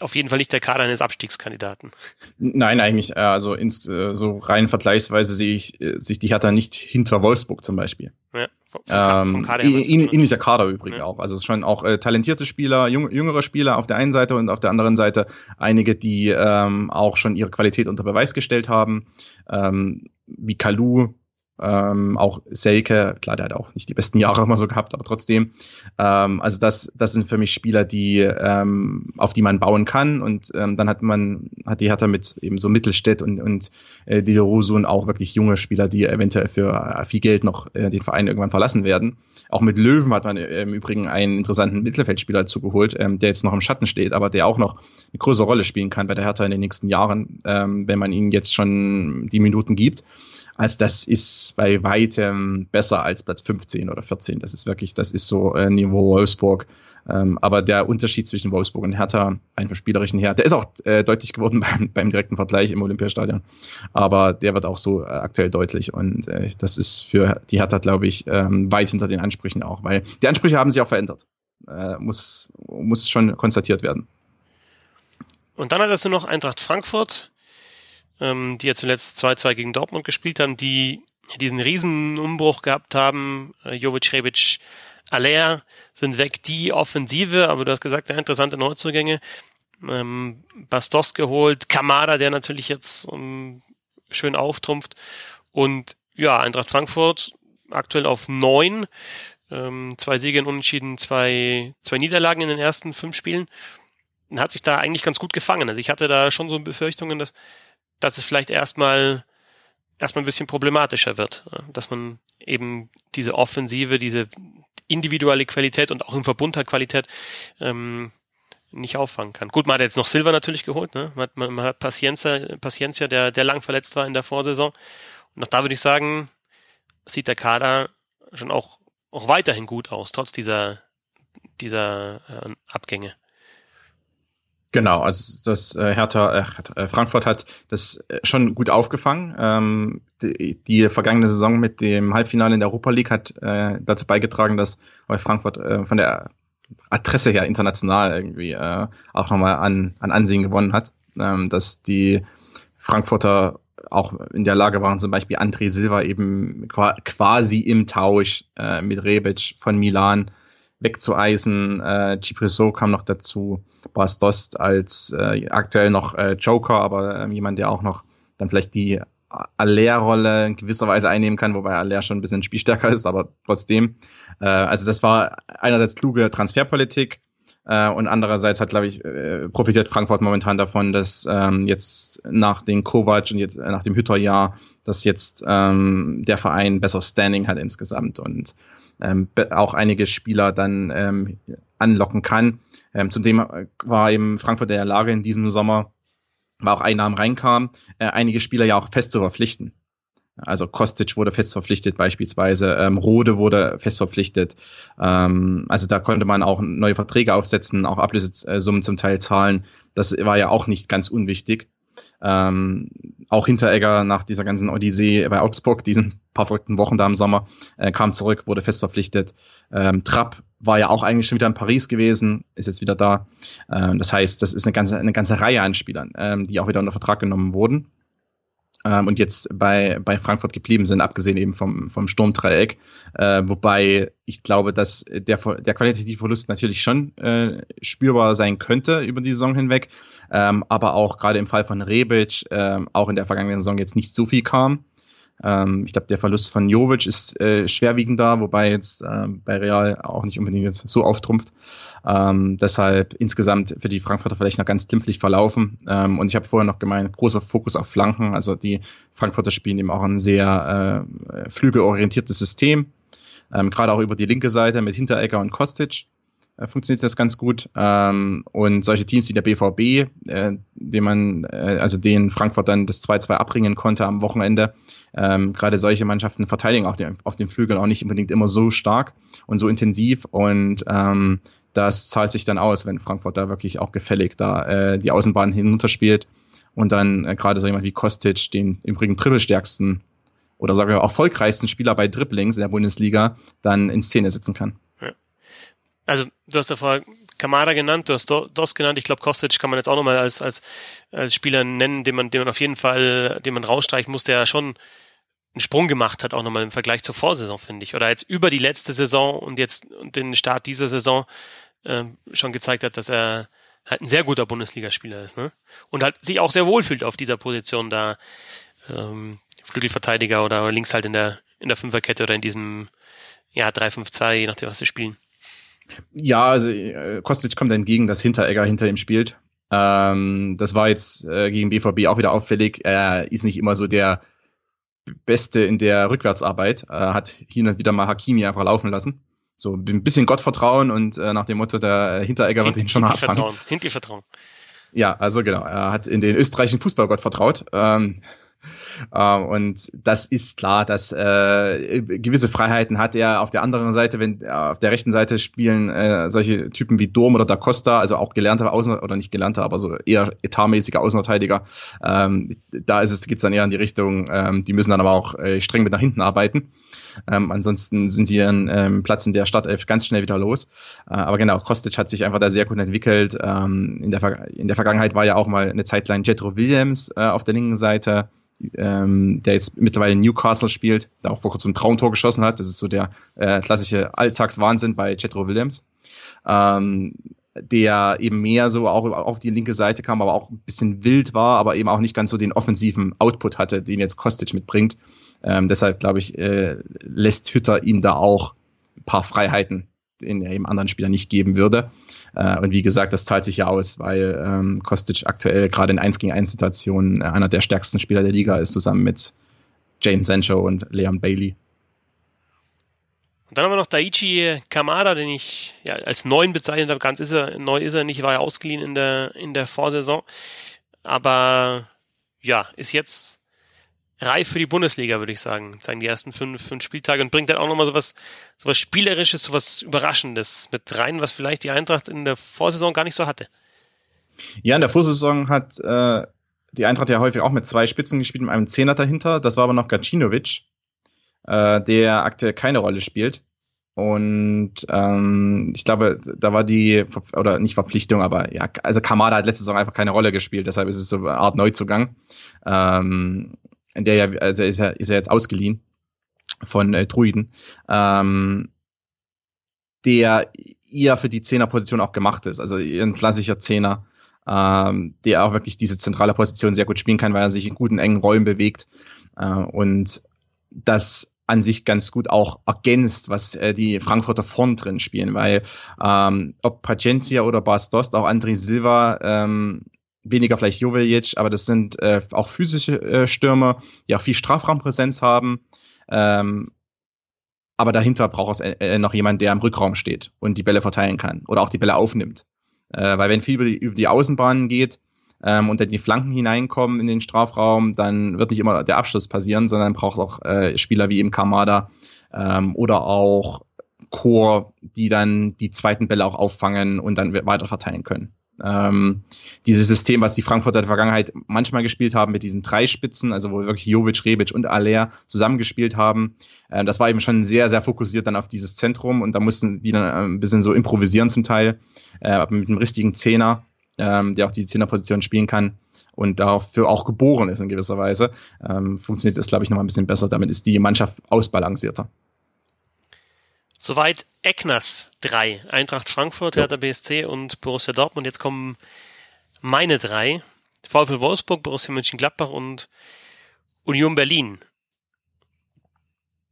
auf jeden Fall nicht der Kader eines Abstiegskandidaten. Nein, eigentlich, äh, also ins, äh, so rein vergleichsweise sehe ich äh, sich die Hertha nicht hinter Wolfsburg zum Beispiel. Ja, vom, vom Kader ähm, ähnlicher Kader übrigens ja. auch. Also schon auch äh, talentierte Spieler, jung, jüngere Spieler auf der einen Seite und auf der anderen Seite einige, die ähm, auch schon ihre Qualität unter Beweis gestellt haben, ähm, wie Kalu, ähm, auch Selke, klar, der hat auch nicht die besten Jahre immer so gehabt, aber trotzdem. Ähm, also das, das sind für mich Spieler, die ähm, auf die man bauen kann. Und ähm, dann hat man, hat die Hertha mit eben so Mittelstädt und, und äh, die und auch wirklich junge Spieler, die eventuell für äh, viel Geld noch äh, den Verein irgendwann verlassen werden. Auch mit Löwen hat man äh, im Übrigen einen interessanten Mittelfeldspieler zugeholt, ähm, der jetzt noch im Schatten steht, aber der auch noch eine größere Rolle spielen kann bei der Hertha in den nächsten Jahren, ähm, wenn man ihnen jetzt schon die Minuten gibt. Also das ist bei weitem besser als Platz 15 oder 14. Das ist wirklich, das ist so äh, Niveau Wolfsburg. Ähm, aber der Unterschied zwischen Wolfsburg und Hertha, einfach spielerischen her, der ist auch äh, deutlich geworden beim, beim direkten Vergleich im Olympiastadion. Aber der wird auch so äh, aktuell deutlich. Und äh, das ist für die Hertha, glaube ich, ähm, weit hinter den Ansprüchen auch, weil die Ansprüche haben sich auch verändert. Äh, muss, muss schon konstatiert werden. Und dann hattest du noch Eintracht Frankfurt ähm, die ja zuletzt 2-2 gegen Dortmund gespielt haben, die diesen riesen Umbruch gehabt haben. Äh, Jovic, Rebic, Aller sind weg, die Offensive, aber du hast gesagt, ja, interessante Neuzugänge. Ähm, Bastos geholt, Kamada, der natürlich jetzt um, schön auftrumpft. Und ja, Eintracht Frankfurt aktuell auf neun. Ähm, zwei Siege in Unentschieden, zwei, zwei Niederlagen in den ersten fünf Spielen. Hat sich da eigentlich ganz gut gefangen. Also ich hatte da schon so Befürchtungen, dass dass es vielleicht erstmal erstmal ein bisschen problematischer wird, dass man eben diese Offensive, diese individuelle Qualität und auch im Verbund halt Qualität ähm, nicht auffangen kann. Gut, man hat jetzt noch Silva natürlich geholt, ne? Man hat, man, man hat Paciencia, Paciencia, der, der lang verletzt war in der Vorsaison. Und auch da würde ich sagen, sieht der Kader schon auch, auch weiterhin gut aus, trotz dieser, dieser äh, Abgänge. Genau, also das äh, Hertha, äh, Frankfurt hat das äh, schon gut aufgefangen. Ähm, die, die vergangene Saison mit dem Halbfinale in der Europa League hat äh, dazu beigetragen, dass Frankfurt äh, von der Adresse her international irgendwie äh, auch nochmal an, an Ansehen gewonnen hat. Ähm, dass die Frankfurter auch in der Lage waren, zum Beispiel André Silva eben quasi im Tausch äh, mit Rebic von Milan wegzueisen. Äh, Cipriso kam noch dazu. Bas Dost als äh, aktuell noch äh, Joker, aber äh, jemand, der auch noch dann vielleicht die Aller-Rolle in gewisser Weise einnehmen kann, wobei Aller schon ein bisschen spielstärker ist, aber trotzdem. Äh, also das war einerseits kluge Transferpolitik äh, und andererseits hat, glaube ich, äh, profitiert Frankfurt momentan davon, dass ähm, jetzt nach den Kovac und jetzt äh, nach dem Hütterjahr, dass jetzt ähm, der Verein besser Standing hat insgesamt und ähm, auch einige Spieler dann ähm, anlocken kann. Ähm, zudem äh, war eben Frankfurt in der Lage in diesem Sommer, war auch Einnahmen reinkamen, äh, einige Spieler ja auch fest zu verpflichten. Also Kostic wurde fest verpflichtet beispielsweise, ähm, Rode wurde fest verpflichtet. Ähm, also da konnte man auch neue Verträge aufsetzen, auch Ablösesummen zum Teil zahlen. Das war ja auch nicht ganz unwichtig. Ähm, auch Hinteregger nach dieser ganzen Odyssee bei Augsburg, diesen paar verrückten Wochen da im Sommer, äh, kam zurück, wurde fest verpflichtet. Ähm, Trapp war ja auch eigentlich schon wieder in Paris gewesen, ist jetzt wieder da. Ähm, das heißt, das ist eine ganze, eine ganze Reihe an Spielern, ähm, die auch wieder unter Vertrag genommen wurden ähm, und jetzt bei, bei Frankfurt geblieben sind, abgesehen eben vom, vom Sturmdreieck. Äh, wobei ich glaube, dass der, der qualitative Verlust natürlich schon äh, spürbar sein könnte über die Saison hinweg, ähm, aber auch gerade im Fall von Rebic äh, auch in der vergangenen Saison jetzt nicht so viel kam. Ähm, ich glaube, der Verlust von Jovic ist äh, schwerwiegender, wobei jetzt äh, bei Real auch nicht unbedingt jetzt so auftrumpft. Ähm, deshalb insgesamt für die Frankfurter vielleicht noch ganz glimpflich verlaufen. Ähm, und ich habe vorher noch gemeint, großer Fokus auf Flanken. Also die Frankfurter spielen eben auch ein sehr äh, flügelorientiertes System. Ähm, Gerade auch über die linke Seite mit Hinteregger und Kostic funktioniert das ganz gut. Ähm, und solche Teams wie der BVB, äh, den man, äh, also den Frankfurt dann das 2-2 abbringen konnte am Wochenende, ähm, gerade solche Mannschaften verteidigen auch den, auf den Flügeln auch nicht unbedingt immer so stark und so intensiv. Und ähm, das zahlt sich dann aus, wenn Frankfurt da wirklich auch gefällig da äh, die Außenbahn hinunterspielt und dann äh, gerade so jemand wie Kostic, den übrigen dribbelstärksten oder sagen wir erfolgreichsten Spieler bei Dribblings in der Bundesliga, dann in Szene setzen kann. Also du hast ja vorher Kamada genannt, du hast Dos genannt. Ich glaube, Kostic kann man jetzt auch nochmal als, als, als Spieler nennen, den man, den man auf jeden Fall, den man rausstreichen muss, der ja schon einen Sprung gemacht hat, auch nochmal im Vergleich zur Vorsaison, finde ich. Oder jetzt über die letzte Saison und jetzt und den Start dieser Saison äh, schon gezeigt hat, dass er halt ein sehr guter Bundesligaspieler ist, ne? Und halt sich auch sehr wohl fühlt auf dieser Position da ähm, Flügelverteidiger oder links halt in der in der Fünferkette oder in diesem ja 3-5-2, je nachdem, was sie spielen. Ja, also äh, Kostic kommt entgegen, dass Hinteregger hinter ihm spielt. Ähm, das war jetzt äh, gegen BVB auch wieder auffällig. Er ist nicht immer so der Beste in der Rückwärtsarbeit. Er hat hier und wieder mal Hakimi einfach laufen lassen. So ein bisschen Gottvertrauen und äh, nach dem Motto, der Hinteregger wird ihn schon noch abfangen. Hinti Vertrauen. Ja, also genau. Er hat in den österreichischen Fußballgott vertraut. Ähm, und das ist klar, dass äh, gewisse Freiheiten hat er auf der anderen Seite, wenn äh, auf der rechten Seite spielen äh, solche Typen wie Dom oder Da Costa, also auch gelernte Außen oder nicht gelernte, aber so eher etatmäßige Außenverteidiger. Ähm, da ist es geht's dann eher in die Richtung, ähm, die müssen dann aber auch äh, streng mit nach hinten arbeiten. Ähm, ansonsten sind sie ihren ähm, Platz in der Startelf ganz schnell wieder los. Äh, aber genau, Kostic hat sich einfach da sehr gut entwickelt. Ähm, in, der, in der Vergangenheit war ja auch mal eine Zeit lang Jetro Williams äh, auf der linken Seite ähm, der jetzt mittlerweile in Newcastle spielt, der auch vor kurzem ein Traumtor geschossen hat. Das ist so der äh, klassische Alltagswahnsinn bei Chetro Williams. Ähm, der eben mehr so auch auf die linke Seite kam, aber auch ein bisschen wild war, aber eben auch nicht ganz so den offensiven Output hatte, den jetzt Kostic mitbringt. Ähm, deshalb glaube ich, äh, lässt Hütter ihm da auch ein paar Freiheiten den er eben anderen Spielern nicht geben würde. Äh, und wie gesagt, das zahlt sich ja aus, weil ähm, Kostic aktuell gerade in 1 gegen 1 Situationen äh, einer der stärksten Spieler der Liga ist, zusammen mit Jane Sancho und Leon Bailey. Und dann haben wir noch Daichi Kamada, den ich ja, als neuen bezeichnet habe. Ganz ist er, neu ist er nicht, war ja ausgeliehen in der, in der Vorsaison. Aber ja, ist jetzt reif für die Bundesliga, würde ich sagen. Zeigen die ersten fünf, fünf Spieltage und bringt dann auch nochmal sowas, sowas Spielerisches, sowas Überraschendes mit rein, was vielleicht die Eintracht in der Vorsaison gar nicht so hatte. Ja, in der Vorsaison hat äh, die Eintracht ja häufig auch mit zwei Spitzen gespielt, mit einem Zehner dahinter. Das war aber noch Gacinovic, äh, der aktuell keine Rolle spielt. Und ähm, ich glaube, da war die, oder nicht Verpflichtung, aber ja, also Kamada hat letzte Saison einfach keine Rolle gespielt, deshalb ist es so eine Art Neuzugang. Ähm, der ja, also ist er, ist er jetzt ausgeliehen von äh, Druiden, ähm, der eher für die Zehnerposition auch gemacht ist. Also ein klassischer Zehner, ähm, der auch wirklich diese zentrale Position sehr gut spielen kann, weil er sich in guten, engen Räumen bewegt äh, und das an sich ganz gut auch ergänzt, was äh, die Frankfurter vorn drin spielen, weil ähm, ob Pacencia oder Bas Dost, auch André Silva ähm, weniger vielleicht Joveljic, aber das sind äh, auch physische äh, Stürmer, die auch viel Strafraumpräsenz haben. Ähm, aber dahinter braucht es äh, äh, noch jemand, der im Rückraum steht und die Bälle verteilen kann oder auch die Bälle aufnimmt. Äh, weil wenn viel über die, über die Außenbahnen geht ähm, und dann die Flanken hineinkommen in den Strafraum, dann wird nicht immer der Abschluss passieren, sondern braucht auch äh, Spieler wie im Kamada ähm, oder auch Chor, die dann die zweiten Bälle auch auffangen und dann weiter verteilen können. Ähm, dieses System, was die Frankfurter in der Vergangenheit manchmal gespielt haben mit diesen drei Spitzen, also wo wirklich Jovic, Rebic und Aller zusammengespielt haben, äh, das war eben schon sehr, sehr fokussiert dann auf dieses Zentrum und da mussten die dann äh, ein bisschen so improvisieren zum Teil, äh, mit einem richtigen Zehner, ähm, der auch die Zehnerposition spielen kann und dafür auch geboren ist in gewisser Weise, ähm, funktioniert das, glaube ich, noch mal ein bisschen besser. Damit ist die Mannschaft ausbalancierter. Soweit Eckners drei. Eintracht Frankfurt, Hertha BSC und Borussia Dortmund. Jetzt kommen meine drei. VfL Wolfsburg, Borussia Mönchengladbach und Union Berlin.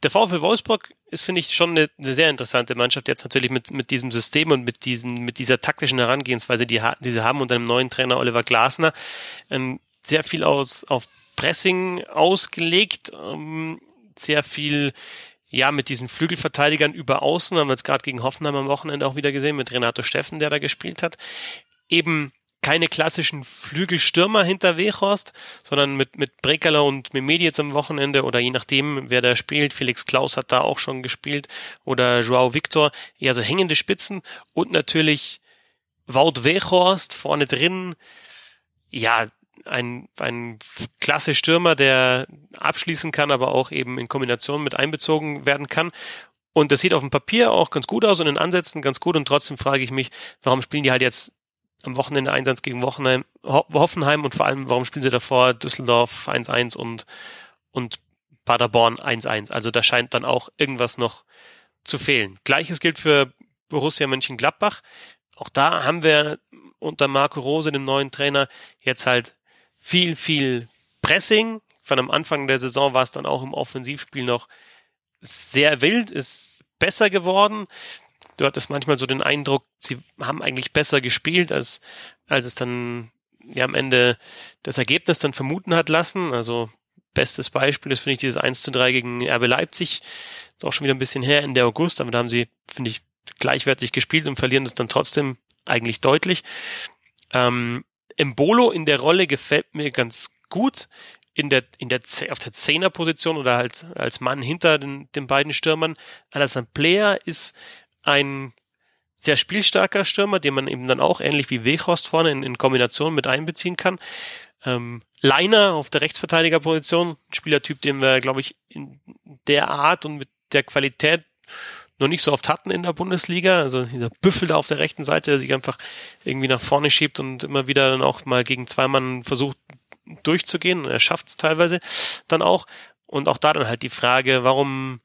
Der VfL Wolfsburg ist, finde ich, schon eine, eine, sehr interessante Mannschaft jetzt natürlich mit, mit diesem System und mit diesen, mit dieser taktischen Herangehensweise, die, die sie haben unter dem neuen Trainer Oliver Glasner. Ähm, sehr viel aus, auf Pressing ausgelegt, ähm, sehr viel ja, mit diesen Flügelverteidigern über außen, haben wir jetzt gerade gegen Hoffenheim am Wochenende auch wieder gesehen, mit Renato Steffen, der da gespielt hat, eben keine klassischen Flügelstürmer hinter Wechhorst, sondern mit, mit Brekala und Memedi jetzt am Wochenende oder je nachdem, wer da spielt. Felix Klaus hat da auch schon gespielt oder Joao Victor, eher so hängende Spitzen und natürlich Wout Wechhorst vorne drin. Ja, ein, ein klasse Stürmer, der abschließen kann, aber auch eben in Kombination mit einbezogen werden kann. Und das sieht auf dem Papier auch ganz gut aus und in Ansätzen ganz gut. Und trotzdem frage ich mich, warum spielen die halt jetzt am Wochenende Einsatz gegen Wochenheim, Hoffenheim und vor allem, warum spielen sie davor Düsseldorf 1-1 und, und Paderborn 1-1? Also da scheint dann auch irgendwas noch zu fehlen. Gleiches gilt für Borussia Mönchengladbach. Auch da haben wir unter Marco Rose, dem neuen Trainer, jetzt halt viel, viel Pressing. Von am Anfang der Saison war es dann auch im Offensivspiel noch sehr wild, ist besser geworden du hattest manchmal so den Eindruck, sie haben eigentlich besser gespielt, als, als es dann ja am Ende das Ergebnis dann vermuten hat lassen. Also bestes Beispiel ist, finde ich, dieses 1 zu 3 gegen RB Leipzig. Ist auch schon wieder ein bisschen her, Ende August, aber da haben sie, finde ich, gleichwertig gespielt und verlieren das dann trotzdem eigentlich deutlich. Ähm, Embolo in der Rolle gefällt mir ganz gut. In der, in der, auf der Zehnerposition oder halt als Mann hinter den, den beiden Stürmern. Alassane Player ist ein sehr spielstarker Stürmer, den man eben dann auch ähnlich wie Weghorst vorne in, in Kombination mit einbeziehen kann. Ähm, Leiner auf der Rechtsverteidigerposition, Spielertyp, den wir, glaube ich, in der Art und mit der Qualität noch nicht so oft hatten in der Bundesliga. Also dieser Büffel da auf der rechten Seite, der sich einfach irgendwie nach vorne schiebt und immer wieder dann auch mal gegen zwei Mann versucht durchzugehen. Er schafft es teilweise dann auch. Und auch da dann halt die Frage, warum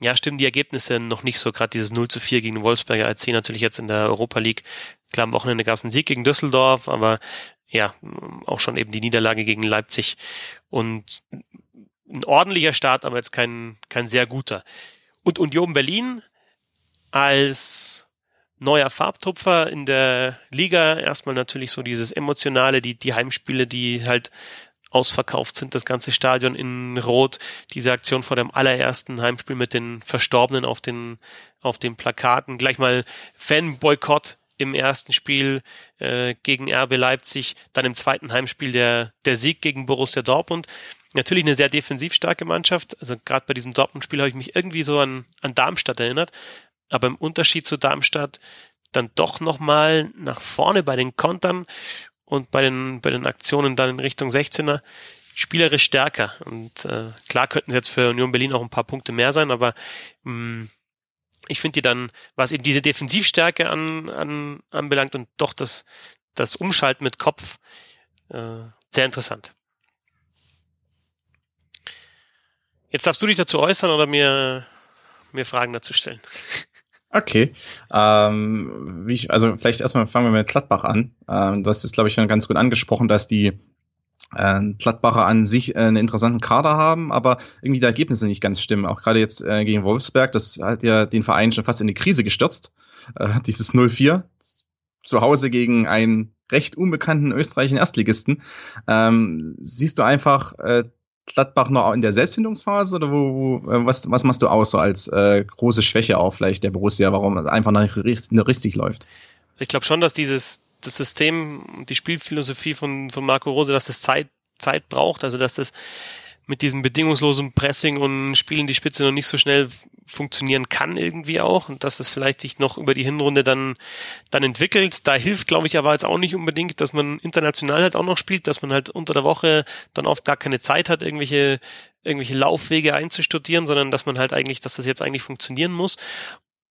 ja, stimmen die Ergebnisse noch nicht so. Gerade dieses 0 zu 4 gegen Wolfsberger AC natürlich jetzt in der Europa League. Klar, am Wochenende gab es einen Sieg gegen Düsseldorf, aber ja, auch schon eben die Niederlage gegen Leipzig. Und ein ordentlicher Start, aber jetzt kein, kein sehr guter. Und Union Berlin als neuer Farbtupfer in der Liga. Erstmal natürlich so dieses emotionale, die, die Heimspiele, die halt ausverkauft sind, das ganze Stadion in Rot, diese Aktion vor dem allerersten Heimspiel mit den Verstorbenen auf den, auf den Plakaten, gleich mal Fanboykott im ersten Spiel äh, gegen RB Leipzig, dann im zweiten Heimspiel der, der Sieg gegen Borussia Dortmund. Natürlich eine sehr defensiv starke Mannschaft. Also gerade bei diesem Dortmund-Spiel habe ich mich irgendwie so an, an Darmstadt erinnert. Aber im Unterschied zu Darmstadt dann doch nochmal nach vorne bei den Kontern und bei den, bei den Aktionen dann in Richtung 16er spielerisch stärker. Und äh, klar könnten es jetzt für Union Berlin auch ein paar Punkte mehr sein, aber mh, mm, ich finde die dann, was eben diese Defensivstärke an, an, anbelangt und doch das, das Umschalten mit Kopf äh, sehr interessant. Jetzt darfst du dich dazu äußern oder mir, mir Fragen dazu stellen. Okay. Ähm, wie ich, also vielleicht erstmal fangen wir mit Gladbach an. Ähm, du hast es, glaube ich, schon ganz gut angesprochen, dass die äh, Gladbacher an sich äh, einen interessanten Kader haben, aber irgendwie die Ergebnisse nicht ganz stimmen. Auch gerade jetzt äh, gegen Wolfsberg, das hat ja den Verein schon fast in die Krise gestürzt. Äh, dieses 0-4 zu Hause gegen einen recht unbekannten österreichischen Erstligisten. Ähm, siehst du einfach äh, Gladbach noch in der Selbstfindungsphase oder wo, wo äh, was, was machst du aus so als äh, große Schwäche auch vielleicht der Borussia, warum einfach nicht richtig läuft? Ich glaube schon, dass dieses das System, die Spielphilosophie von, von Marco Rose, dass es Zeit, Zeit braucht, also dass das mit diesem bedingungslosen Pressing und Spielen die Spitze noch nicht so schnell funktionieren kann irgendwie auch und dass es vielleicht sich noch über die Hinrunde dann dann entwickelt. Da hilft, glaube ich, aber jetzt auch nicht unbedingt, dass man international halt auch noch spielt, dass man halt unter der Woche dann oft gar keine Zeit hat, irgendwelche irgendwelche Laufwege einzustudieren, sondern dass man halt eigentlich, dass das jetzt eigentlich funktionieren muss.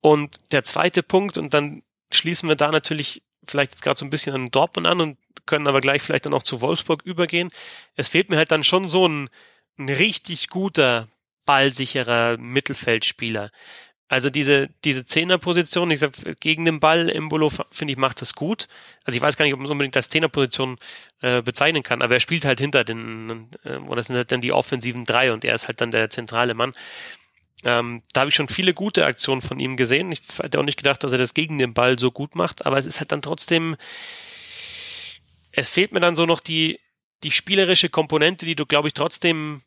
Und der zweite Punkt und dann schließen wir da natürlich vielleicht jetzt gerade so ein bisschen an Dortmund an und können aber gleich vielleicht dann auch zu Wolfsburg übergehen. Es fehlt mir halt dann schon so ein ein richtig guter, ballsicherer Mittelfeldspieler. Also diese, diese Zehnerposition, ich sag, gegen den Ball, Embolo, finde ich, macht das gut. Also ich weiß gar nicht, ob man es unbedingt als Zehnerposition äh, bezeichnen kann, aber er spielt halt hinter den, äh, oder sind halt dann die offensiven drei und er ist halt dann der zentrale Mann. Ähm, da habe ich schon viele gute Aktionen von ihm gesehen. Ich hätte auch nicht gedacht, dass er das gegen den Ball so gut macht, aber es ist halt dann trotzdem, es fehlt mir dann so noch die, die spielerische Komponente, die du, glaube ich, trotzdem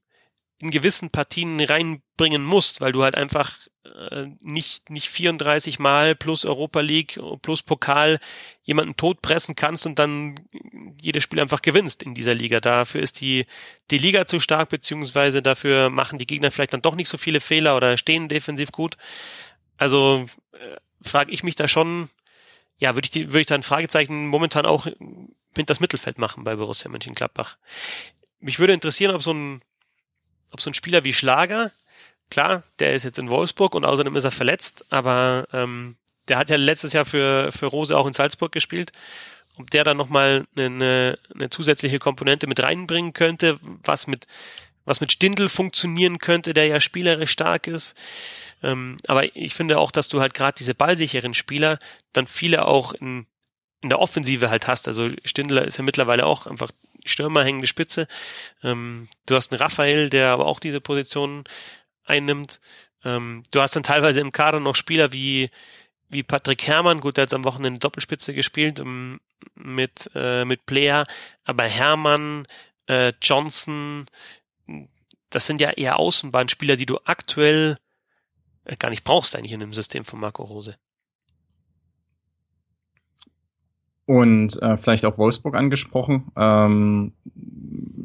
in gewissen Partien reinbringen musst, weil du halt einfach äh, nicht, nicht 34 Mal plus Europa League plus Pokal jemanden totpressen kannst und dann jedes Spiel einfach gewinnst in dieser Liga. Dafür ist die, die Liga zu stark, beziehungsweise dafür machen die Gegner vielleicht dann doch nicht so viele Fehler oder stehen defensiv gut. Also äh, frage ich mich da schon, ja, würde ich, die, würde ich da ein Fragezeichen momentan auch mit das Mittelfeld machen bei Borussia Mönchengladbach. Mich würde interessieren, ob so ein ob so ein Spieler wie Schlager, klar, der ist jetzt in Wolfsburg und außerdem ist er verletzt, aber ähm, der hat ja letztes Jahr für, für Rose auch in Salzburg gespielt. Ob der dann nochmal eine, eine zusätzliche Komponente mit reinbringen könnte, was mit, was mit Stindl funktionieren könnte, der ja spielerisch stark ist. Ähm, aber ich finde auch, dass du halt gerade diese ballsicheren Spieler dann viele auch in, in der Offensive halt hast. Also Stindler ist ja mittlerweile auch einfach Stürmer hängende Spitze. Ähm, du hast einen Raphael, der aber auch diese Position einnimmt. Ähm, du hast dann teilweise im Kader noch Spieler wie wie Patrick Herrmann, gut, der hat am Wochenende Doppelspitze gespielt ähm, mit äh, mit Player, aber Herrmann, äh, Johnson, das sind ja eher Außenbahnspieler, die du aktuell äh, gar nicht brauchst eigentlich in dem System von Marco Rose. Und äh, vielleicht auch Wolfsburg angesprochen. Ähm,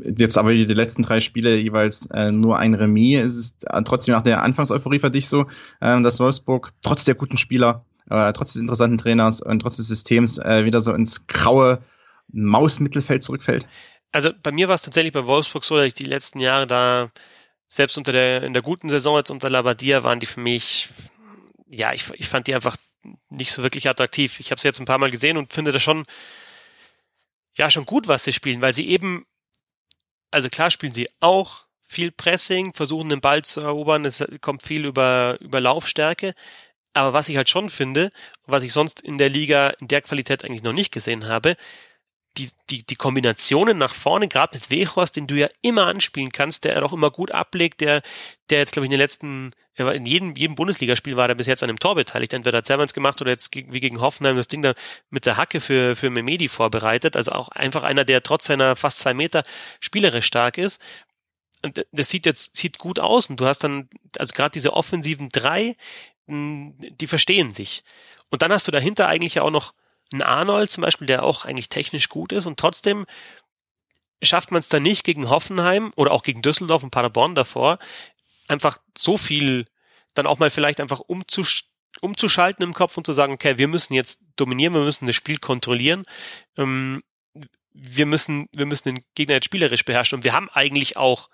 jetzt aber die letzten drei Spiele jeweils äh, nur ein Remis. Es ist äh, trotzdem nach der Anfangseuphorie für dich so, äh, dass Wolfsburg trotz der guten Spieler, äh, trotz des interessanten Trainers und trotz des Systems äh, wieder so ins graue Mausmittelfeld zurückfällt? Also bei mir war es tatsächlich bei Wolfsburg so, dass ich die letzten Jahre da selbst unter der in der guten Saison jetzt unter Labadia waren die für mich ja, ich, ich fand die einfach nicht so wirklich attraktiv. Ich habe sie jetzt ein paar Mal gesehen und finde das schon, ja, schon gut, was sie spielen, weil sie eben, also klar spielen sie auch viel Pressing, versuchen den Ball zu erobern, es kommt viel über, über Laufstärke. Aber was ich halt schon finde, was ich sonst in der Liga in der Qualität eigentlich noch nicht gesehen habe, die, die, die Kombinationen nach vorne, gerade mit Wechhorst, den du ja immer anspielen kannst, der auch immer gut ablegt, der, der jetzt, glaube ich, in den letzten, in jedem, jedem Bundesligaspiel war der bis jetzt an einem Tor beteiligt. Entweder hat Servans gemacht oder jetzt wie gegen Hoffenheim das Ding da mit der Hacke für, für Memedi vorbereitet. Also auch einfach einer, der trotz seiner fast zwei Meter spielerisch stark ist. Und das sieht jetzt, sieht gut aus. Und du hast dann, also gerade diese offensiven drei, die verstehen sich. Und dann hast du dahinter eigentlich auch noch ein Arnold zum Beispiel, der auch eigentlich technisch gut ist und trotzdem schafft man es dann nicht gegen Hoffenheim oder auch gegen Düsseldorf und Paderborn davor, einfach so viel dann auch mal vielleicht einfach umzusch umzuschalten im Kopf und zu sagen, okay, wir müssen jetzt dominieren, wir müssen das Spiel kontrollieren, ähm, wir müssen, wir müssen den Gegner jetzt spielerisch beherrschen und wir haben eigentlich auch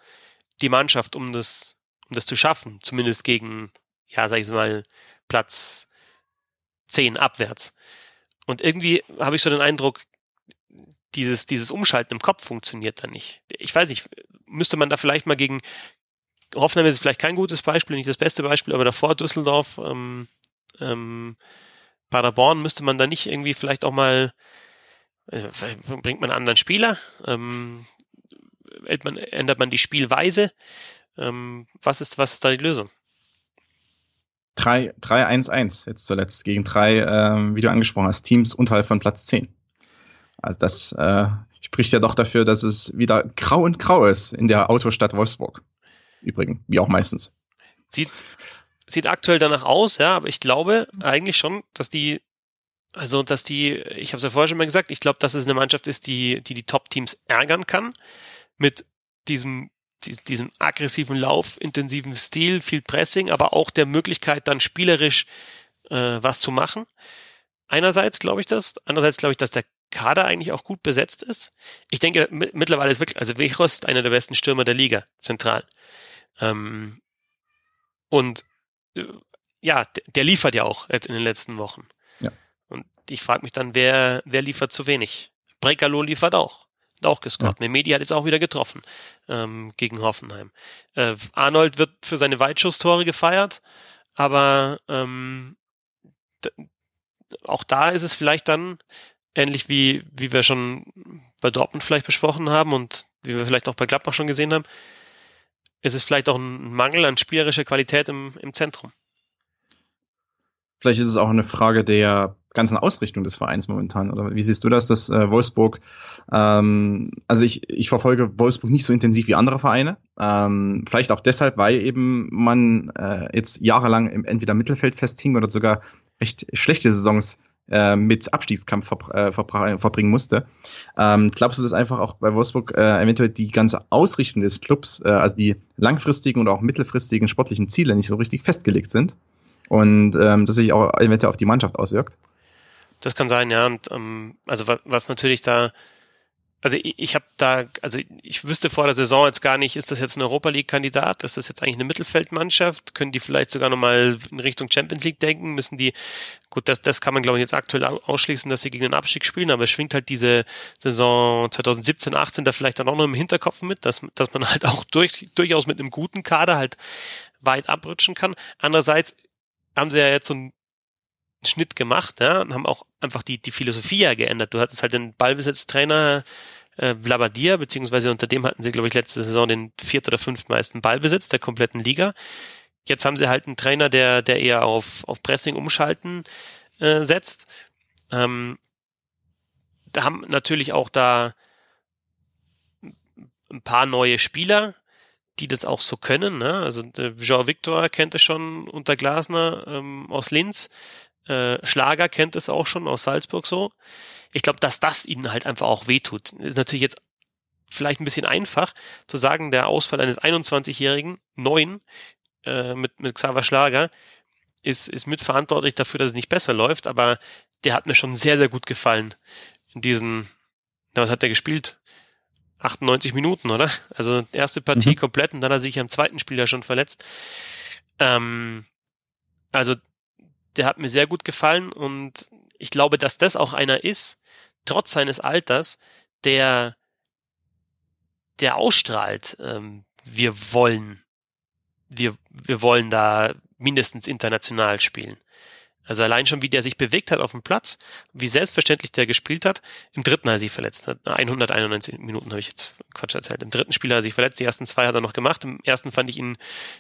die Mannschaft, um das, um das zu schaffen, zumindest gegen, ja, sag ich mal, Platz 10 abwärts. Und irgendwie habe ich so den Eindruck, dieses, dieses Umschalten im Kopf funktioniert da nicht. Ich weiß nicht, müsste man da vielleicht mal gegen Hoffenheim ist vielleicht kein gutes Beispiel, nicht das beste Beispiel, aber davor Düsseldorf, ähm, ähm, Paderborn müsste man da nicht irgendwie vielleicht auch mal äh, bringt man einen anderen Spieler, ähm, ändert, man, die Spielweise. Ähm, was ist was ist da die Lösung? 3-1-1 jetzt zuletzt gegen drei, ähm, wie du angesprochen hast, Teams unterhalb von Platz 10. Also das äh, spricht ja doch dafür, dass es wieder grau und grau ist in der Autostadt Wolfsburg. Übrigens, wie auch meistens. Sieht, sieht aktuell danach aus, ja, aber ich glaube eigentlich schon, dass die, also dass die, ich habe es ja vorher schon mal gesagt, ich glaube, dass es eine Mannschaft ist, die die, die Top-Teams ärgern kann mit diesem diesem aggressiven Lauf, intensiven Stil, viel Pressing, aber auch der Möglichkeit, dann spielerisch äh, was zu machen. Einerseits glaube ich das, andererseits glaube ich, dass der Kader eigentlich auch gut besetzt ist. Ich denke, mittlerweile ist wirklich, also Wechros ist einer der besten Stürmer der Liga, zentral. Ähm, und äh, ja, der liefert ja auch jetzt in den letzten Wochen. Ja. Und ich frage mich dann, wer, wer liefert zu wenig? Brekalo liefert auch auch gescored. Ja. Medi hat jetzt auch wieder getroffen ähm, gegen Hoffenheim. Äh, Arnold wird für seine Weitschusstore gefeiert, aber ähm, auch da ist es vielleicht dann ähnlich wie wie wir schon bei Dortmund vielleicht besprochen haben und wie wir vielleicht auch bei Gladbach schon gesehen haben, ist es vielleicht auch ein Mangel an spielerischer Qualität im, im Zentrum. Vielleicht ist es auch eine Frage der ganzen Ausrichtung des Vereins momentan. Oder wie siehst du das, dass äh, Wolfsburg, ähm, also ich, ich verfolge Wolfsburg nicht so intensiv wie andere Vereine. Ähm, vielleicht auch deshalb, weil eben man äh, jetzt jahrelang im entweder Mittelfeld festhing oder sogar recht schlechte Saisons äh, mit Abstiegskampf ver äh, verbringen musste. Ähm, glaubst du, dass einfach auch bei Wolfsburg äh, eventuell die ganze Ausrichtung des Clubs, äh, also die langfristigen oder auch mittelfristigen sportlichen Ziele nicht so richtig festgelegt sind? Und ähm, das sich auch eventuell auf die Mannschaft auswirkt? Das kann sein, ja. Und ähm, also was, was natürlich da, also ich, ich habe da, also ich wüsste vor der Saison jetzt gar nicht, ist das jetzt ein Europa League-Kandidat? Ist das jetzt eigentlich eine Mittelfeldmannschaft? Können die vielleicht sogar nochmal in Richtung Champions League denken? Müssen die, gut, das, das kann man glaube ich jetzt aktuell ausschließen, dass sie gegen den Abstieg spielen, aber schwingt halt diese Saison 2017, 18 da vielleicht dann auch noch im Hinterkopf mit, dass, dass man halt auch durch, durchaus mit einem guten Kader halt weit abrutschen kann. Andererseits haben sie ja jetzt so ein Schnitt gemacht, ja, und haben auch einfach die, die Philosophie ja geändert. Du hattest halt den Ballbesitztrainer äh, Vlabadia, beziehungsweise unter dem hatten sie, glaube ich, letzte Saison den viert oder fünftmeisten Ballbesitz der kompletten Liga. Jetzt haben sie halt einen Trainer, der, der eher auf, auf Pressing umschalten äh, setzt. Ähm, da haben natürlich auch da ein paar neue Spieler, die das auch so können. Ne? Also Jean Victor kennt es schon unter Glasner ähm, aus Linz. Äh, Schlager kennt es auch schon aus Salzburg so. Ich glaube, dass das ihnen halt einfach auch wehtut. Ist natürlich jetzt vielleicht ein bisschen einfach zu sagen, der Ausfall eines 21-jährigen, neuen, äh, mit, mit Xaver Schlager, ist, ist mitverantwortlich dafür, dass es nicht besser läuft, aber der hat mir schon sehr, sehr gut gefallen in diesen, na, was hat der gespielt? 98 Minuten, oder? Also erste Partie mhm. komplett und dann hat er sich am zweiten Spiel ja schon verletzt. Ähm, also der hat mir sehr gut gefallen und ich glaube, dass das auch einer ist, trotz seines Alters, der, der ausstrahlt, ähm, wir wollen, wir, wir wollen da mindestens international spielen. Also allein schon, wie der sich bewegt hat auf dem Platz, wie selbstverständlich der gespielt hat. Im dritten hat er sich verletzt. 191 Minuten habe ich jetzt Quatsch erzählt. Im dritten Spiel hat er sich verletzt. Die ersten zwei hat er noch gemacht. Im ersten fand ich ihn,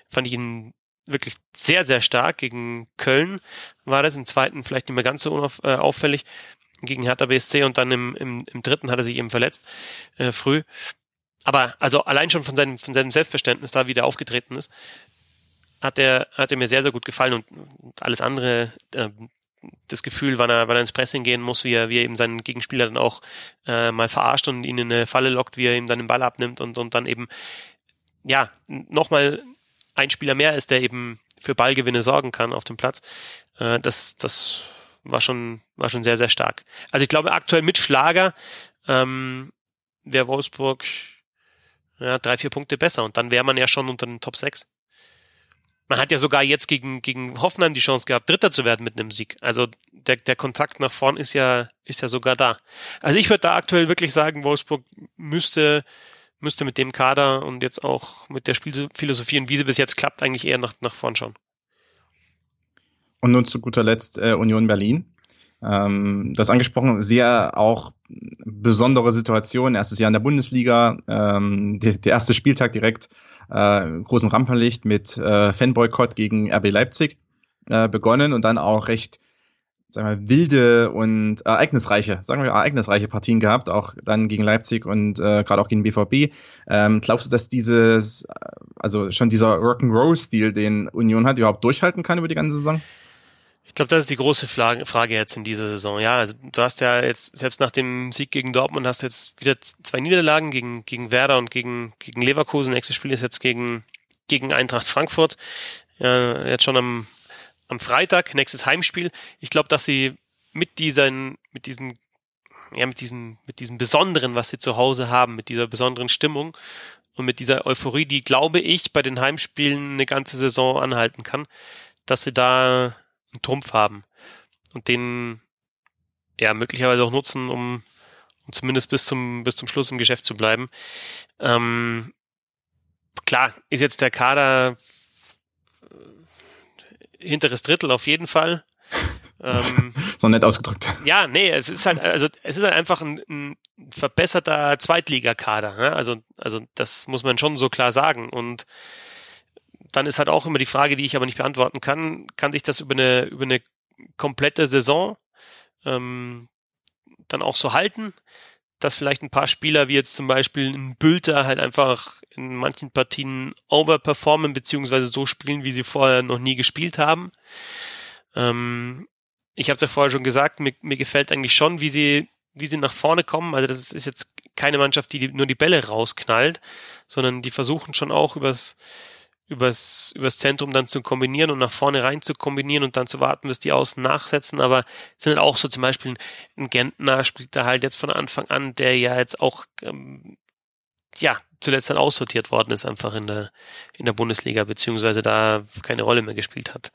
fand ich ihn wirklich sehr, sehr stark. Gegen Köln war das, im zweiten vielleicht nicht mehr ganz so unauf, äh, auffällig, gegen Hertha BSC und dann im, im, im dritten hat er sich eben verletzt, äh, früh. Aber also allein schon von seinem, von seinem Selbstverständnis da wieder aufgetreten ist, hat er, hat er mir sehr, sehr gut gefallen und alles andere, äh, das Gefühl, wann er, wann er ins Pressing gehen muss, wie er, wie er eben seinen Gegenspieler dann auch äh, mal verarscht und ihn in eine Falle lockt, wie er ihm dann den Ball abnimmt und, und dann eben, ja, nochmal ein Spieler mehr ist, der eben für Ballgewinne sorgen kann auf dem Platz. Äh, das, das war schon, war schon sehr, sehr stark. Also ich glaube, aktuell mit Schlager ähm, wäre Wolfsburg ja, drei, vier Punkte besser und dann wäre man ja schon unter den Top 6. Man hat ja sogar jetzt gegen, gegen Hoffenheim die Chance gehabt, Dritter zu werden mit einem Sieg. Also der, der Kontakt nach vorn ist ja, ist ja sogar da. Also ich würde da aktuell wirklich sagen, Wolfsburg müsste müsste mit dem Kader und jetzt auch mit der Spielphilosophie und wie sie bis jetzt klappt, eigentlich eher nach, nach vorn schauen. Und nun zu guter Letzt äh, Union Berlin. Ähm, das angesprochen, sehr auch besondere Situation. Erstes Jahr in der Bundesliga, ähm, der, der erste Spieltag direkt äh, großen Rampenlicht mit äh, Fanboykott gegen RB Leipzig äh, begonnen und dann auch recht sagen wir, wilde und ereignisreiche, sagen wir ereignisreiche Partien gehabt, auch dann gegen Leipzig und äh, gerade auch gegen BVB. Ähm, glaubst du, dass dieses, also schon dieser Rock'n'Roll-Stil, den Union hat, überhaupt durchhalten kann über die ganze Saison? Ich glaube, das ist die große Frage jetzt in dieser Saison. Ja, also du hast ja jetzt, selbst nach dem Sieg gegen Dortmund, hast du jetzt wieder zwei Niederlagen gegen, gegen Werder und gegen, gegen Leverkusen. Nächstes Spiel ist jetzt gegen, gegen Eintracht Frankfurt. Ja, jetzt schon am am Freitag, nächstes Heimspiel. Ich glaube, dass sie mit diesen, mit diesen, ja, mit diesem, mit diesem Besonderen, was sie zu Hause haben, mit dieser besonderen Stimmung und mit dieser Euphorie, die, glaube ich, bei den Heimspielen eine ganze Saison anhalten kann, dass sie da einen Trumpf haben und den, ja, möglicherweise auch nutzen, um, um zumindest bis zum, bis zum Schluss im Geschäft zu bleiben. Ähm, klar, ist jetzt der Kader hinteres Drittel auf jeden Fall. Ähm, so nett ausgedrückt. Ja, nee, es ist halt, also es ist halt einfach ein, ein verbesserter Zweitligakader. Ne? Also, also das muss man schon so klar sagen. Und dann ist halt auch immer die Frage, die ich aber nicht beantworten kann, kann sich das über eine, über eine komplette Saison ähm, dann auch so halten, dass vielleicht ein paar Spieler wie jetzt zum Beispiel ein Bülter halt einfach in manchen Partien overperformen beziehungsweise so spielen, wie sie vorher noch nie gespielt haben. Ähm, ich habe es ja vorher schon gesagt, mir, mir gefällt eigentlich schon, wie sie wie sie nach vorne kommen. Also das ist jetzt keine Mannschaft, die nur die Bälle rausknallt, sondern die versuchen schon auch übers übers, übers Zentrum dann zu kombinieren und nach vorne rein zu kombinieren und dann zu warten, bis die Außen nachsetzen. Aber sind halt auch so zum Beispiel ein Gentner spielt da halt jetzt von Anfang an, der ja jetzt auch ähm, ja zuletzt dann aussortiert worden ist einfach in der in der Bundesliga beziehungsweise da keine Rolle mehr gespielt hat.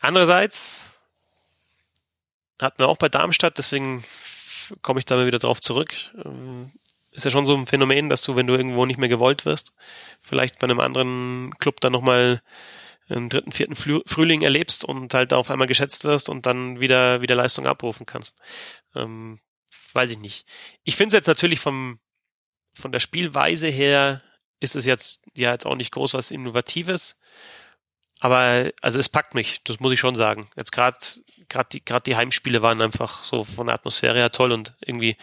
Andererseits hatten wir auch bei Darmstadt, deswegen komme ich da mal wieder drauf zurück. Ähm, ist ja schon so ein Phänomen, dass du, wenn du irgendwo nicht mehr gewollt wirst, vielleicht bei einem anderen Club dann nochmal einen dritten, vierten Frühling erlebst und halt auf einmal geschätzt wirst und dann wieder, wieder Leistung abrufen kannst. Ähm, weiß ich nicht. Ich finde es jetzt natürlich vom, von der Spielweise her ist es jetzt ja jetzt auch nicht groß was Innovatives. Aber also es packt mich, das muss ich schon sagen. Jetzt gerade gerade die die Heimspiele waren einfach so von der Atmosphäre her toll und irgendwie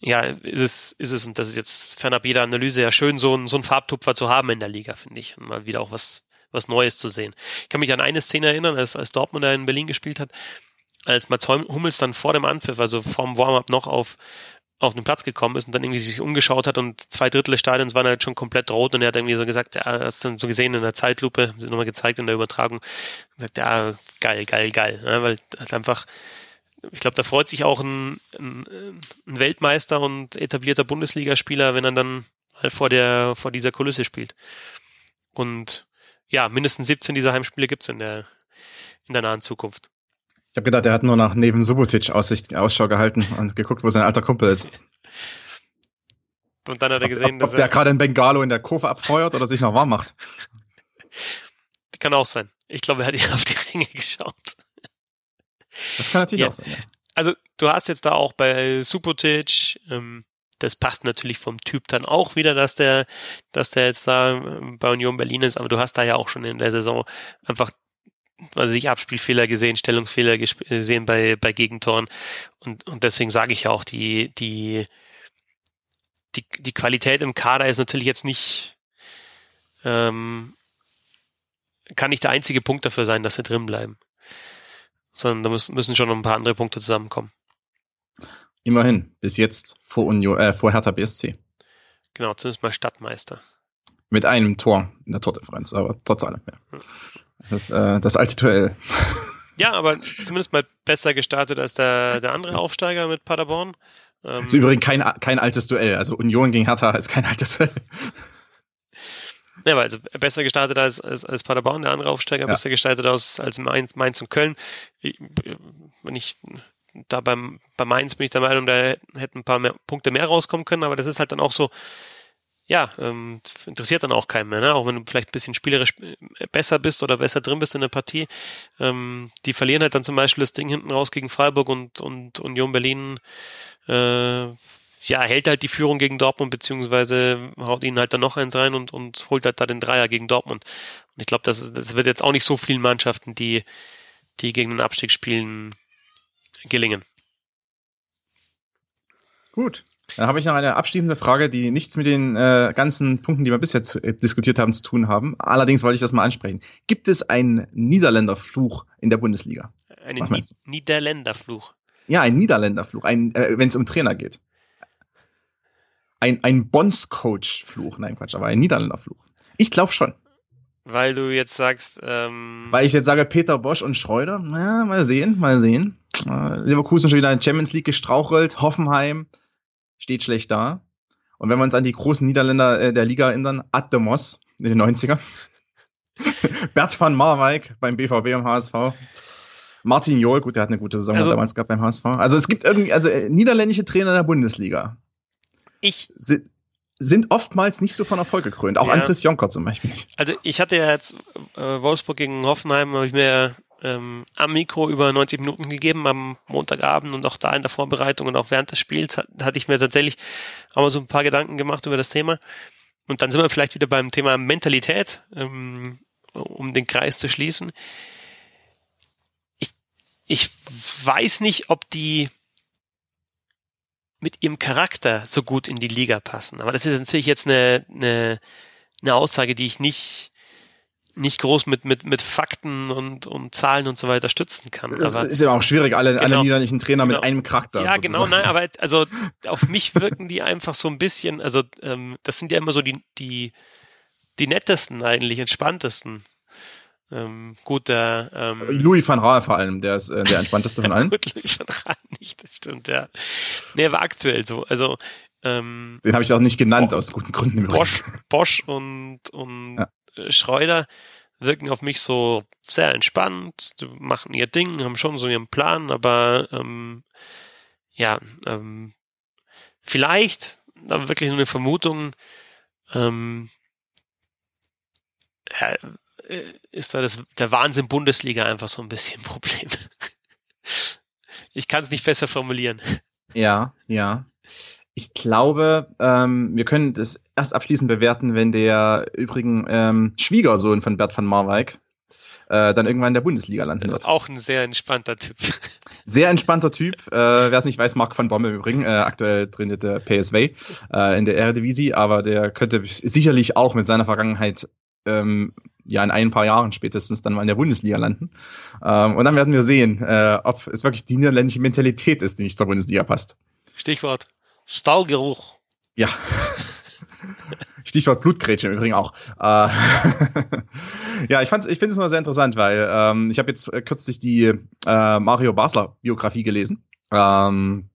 ja, ist es, ist es, und das ist jetzt fernab jeder Analyse ja schön, so ein, so ein Farbtupfer zu haben in der Liga, finde ich. Und mal wieder auch was, was Neues zu sehen. Ich kann mich an eine Szene erinnern, als, als Dortmund da in Berlin gespielt hat, als Mats Hummels dann vor dem Anpfiff, also vorm Warm-up noch auf, auf den Platz gekommen ist und dann irgendwie sich umgeschaut hat und zwei Drittel des Stadions waren halt schon komplett rot und er hat irgendwie so gesagt, ja, hast du so gesehen in der Zeitlupe, sie nochmal gezeigt in der Übertragung, gesagt, ja, geil, geil, geil, ja, weil halt einfach ich glaube, da freut sich auch ein, ein, ein Weltmeister und etablierter Bundesligaspieler, wenn er dann mal vor der vor dieser Kulisse spielt. Und ja, mindestens 17 dieser Heimspiele gibt's in der in der nahen Zukunft. Ich habe gedacht, er hat nur nach neben Subotic Aussicht, Ausschau gehalten und geguckt, wo sein alter Kumpel ist. Und dann hat er gesehen, ob, ob, ob dass der gerade in Bengalo in der Kurve abfeuert oder sich noch warm macht. Kann auch sein. Ich glaube, er hat ihn auf die Ringe geschaut. Das kann natürlich ja. auch sein. Ja. Also du hast jetzt da auch bei Subotic, ähm, das passt natürlich vom Typ dann auch wieder, dass der, dass der jetzt da ähm, bei Union Berlin ist, aber du hast da ja auch schon in der Saison einfach also ich Abspielfehler gesehen, Stellungsfehler gesehen bei, bei Gegentoren und, und deswegen sage ich ja auch, die, die, die, die Qualität im Kader ist natürlich jetzt nicht, ähm, kann nicht der einzige Punkt dafür sein, dass sie drin bleiben sondern da müssen, müssen schon noch ein paar andere Punkte zusammenkommen. Immerhin, bis jetzt vor, Union, äh, vor Hertha BSC. Genau, zumindest mal Stadtmeister. Mit einem Tor in der Tordifferenz, aber trotz allem. Ja. Das, äh, das alte Duell. Ja, aber zumindest mal besser gestartet als der, der andere Aufsteiger mit Paderborn. Ähm, ist übrigens kein, kein altes Duell. Also Union gegen Hertha ist kein altes Duell. Ja, aber also besser gestartet als, als, als Paderborn, der andere Aufsteiger ja. besser gestartet als, als Mainz, Mainz und Köln. Wenn ich da beim, bei Mainz bin ich der Meinung, da hätten ein paar mehr, Punkte mehr rauskommen können, aber das ist halt dann auch so, ja, ähm, interessiert dann auch keinen mehr, ne? auch wenn du vielleicht ein bisschen spielerisch besser bist oder besser drin bist in der Partie. Ähm, die verlieren halt dann zum Beispiel das Ding hinten raus gegen Freiburg und, und Union Berlin äh, ja, hält halt die Führung gegen Dortmund, beziehungsweise haut ihnen halt dann noch eins rein und, und holt halt da den Dreier gegen Dortmund. Und ich glaube, das, das wird jetzt auch nicht so vielen Mannschaften, die, die gegen den Abstieg spielen, gelingen. Gut. Dann habe ich noch eine abschließende Frage, die nichts mit den äh, ganzen Punkten, die wir bisher zu, äh, diskutiert haben, zu tun haben. Allerdings wollte ich das mal ansprechen. Gibt es einen Niederländerfluch in der Bundesliga? Einen Ni Niederländerfluch? Ja, ein Niederländerfluch, ein, äh, wenn es um Trainer geht ein, ein Bonds-Coach-Fluch. Nein, Quatsch, aber ein Niederländer-Fluch. Ich glaube schon. Weil du jetzt sagst, ähm Weil ich jetzt sage, Peter Bosch und Schreuder, na, mal sehen, mal sehen. Äh, Leverkusen schon wieder in der Champions League gestrauchelt, Hoffenheim steht schlecht da. Und wenn wir uns an die großen Niederländer äh, der Liga erinnern, Ad de Mos in den 90er. Bert van Marwijk beim BVB im HSV. Martin Jol, gut, der hat eine gute Saison also, damals gehabt beim HSV. Also es gibt irgendwie, also äh, niederländische Trainer der Bundesliga ich sind, sind oftmals nicht so von Erfolg gekrönt. Auch ja. Andres Jonker zum Beispiel. Also ich hatte ja jetzt äh, Wolfsburg gegen Hoffenheim, habe ich mir ähm, am Mikro über 90 Minuten gegeben am Montagabend und auch da in der Vorbereitung und auch während des Spiels hat, hatte ich mir tatsächlich auch mal so ein paar Gedanken gemacht über das Thema. Und dann sind wir vielleicht wieder beim Thema Mentalität, ähm, um den Kreis zu schließen. Ich, ich weiß nicht, ob die mit ihrem Charakter so gut in die Liga passen. Aber das ist natürlich jetzt eine, eine, eine Aussage, die ich nicht, nicht groß mit, mit, mit Fakten und, und Zahlen und so weiter stützen kann. Das aber, ist ja auch schwierig, alle, Genau. alle niederländischen Trainer Genau. mit einem Charakter. ja, sozusagen. genau, nein, aber also auf mich wirken die einfach so ein bisschen, also ähm, das sind ja immer so die, die, die nettesten eigentlich, entspanntesten. Ähm, gut, der ähm, Louis van Raal vor allem, der ist äh, der entspannteste von allen. Gut, Louis van Gaal nicht, das stimmt, ja. Nee, war aktuell so. Also ähm, Den habe ich auch nicht genannt, Bo- aus guten Gründen. Bosch, Bosch und, und Ja. Schreuder wirken auf mich so sehr entspannt, machen ihr Ding, haben schon so ihren Plan, aber ähm, ja, ähm, vielleicht, aber wirklich nur eine Vermutung, ähm, äh, ist da das, der Wahnsinn Bundesliga einfach so ein bisschen ein Problem. Ich kann es nicht besser formulieren. Ja, ja. Ich glaube, ähm, wir können das erst abschließend bewerten, wenn der übrigen ähm, Schwiegersohn von Bert van Marwijk äh, dann irgendwann in der Bundesliga landen wird. Auch ein sehr entspannter Typ. Sehr entspannter Typ. Äh, Wer es nicht weiß, Marc van Bommel im Übrigen. Äh, aktuell trainiert der PSV äh, in der Eredivisie, aber der könnte sicherlich auch mit seiner Vergangenheit ähm, ja in ein paar Jahren spätestens dann mal in der Bundesliga landen. Ähm, und dann werden wir sehen, äh, ob es wirklich die niederländische Mentalität ist, die nicht zur Bundesliga passt. Stichwort Stallgeruch. Ja. Stichwort Blutgrätsche im Übrigen auch. Äh, ja, ich, fand's, ich finde es nur sehr interessant, weil ähm, ich habe jetzt kürzlich die äh, Mario Basler Biografie gelesen. Ähm,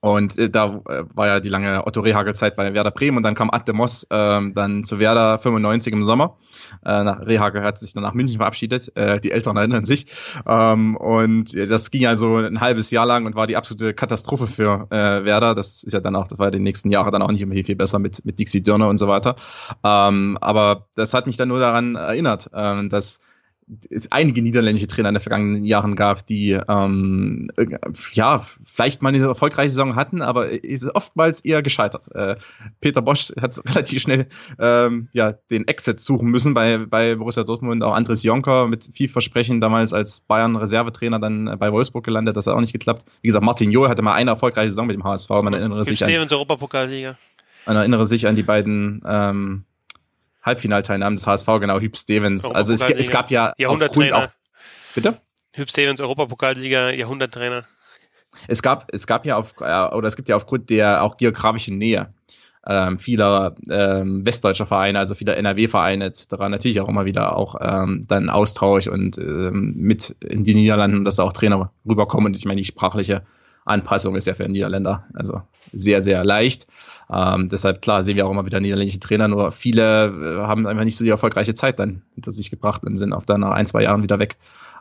und äh, da äh, war ja die lange Otto Rehagel-Zeit bei Werder Bremen und dann kam Ad de Moss ähm, dann zu Werder 95 im Sommer. Äh, nach Rehagel hat sich dann nach München verabschiedet. Äh, die Eltern erinnern sich. Ähm, und das ging also ein halbes Jahr lang und war die absolute Katastrophe für äh, Werder. Das ist ja dann auch, das war ja die nächsten Jahre dann auch nicht immer viel, viel besser mit, mit Dixie Dörner und so weiter. Ähm, aber das hat mich dann nur daran erinnert, ähm, dass es einige niederländische Trainer in den vergangenen Jahren gab, die ähm, ja vielleicht mal eine erfolgreiche Saison hatten, aber ist oftmals eher gescheitert. Äh, Peter Bosch hat relativ schnell ähm, ja den Exit suchen müssen bei bei Borussia Dortmund. Auch Andres Jonker mit viel Versprechen damals als Bayern Reservetrainer dann bei Wolfsburg gelandet, das hat auch nicht geklappt. Wie gesagt, Martin Johl hatte mal eine erfolgreiche Saison mit dem HSV. Man erinnere Gibt sich an, Europapokalsieger. man erinnere sich an die beiden ähm, Halbfinalteilnahmen des HSV, genau, Hüb Stevens. Also es, es gab ja Jahrhunderttrainer. auch, bitte? Hüb Stevens Europapokalsieger, Jahrhunderttrainer. Es gab, es gab ja auf, äh, oder es gibt ja aufgrund der auch geografischen Nähe ähm, vieler ähm, westdeutscher Vereine, also vieler NRW-Vereine etc. natürlich auch immer wieder auch ähm, dann Austausch und ähm, mit in die Niederlanden, dass da auch Trainer rüberkommen. Und ich meine, die sprachliche Anpassung ist ja für Niederländer also sehr, sehr leicht. Ähm, deshalb, klar, sehen wir auch immer wieder niederländische Trainer, nur viele äh, haben einfach nicht so die erfolgreiche Zeit dann hinter sich gebracht und sind auch dann nach ein, zwei Jahren wieder weg.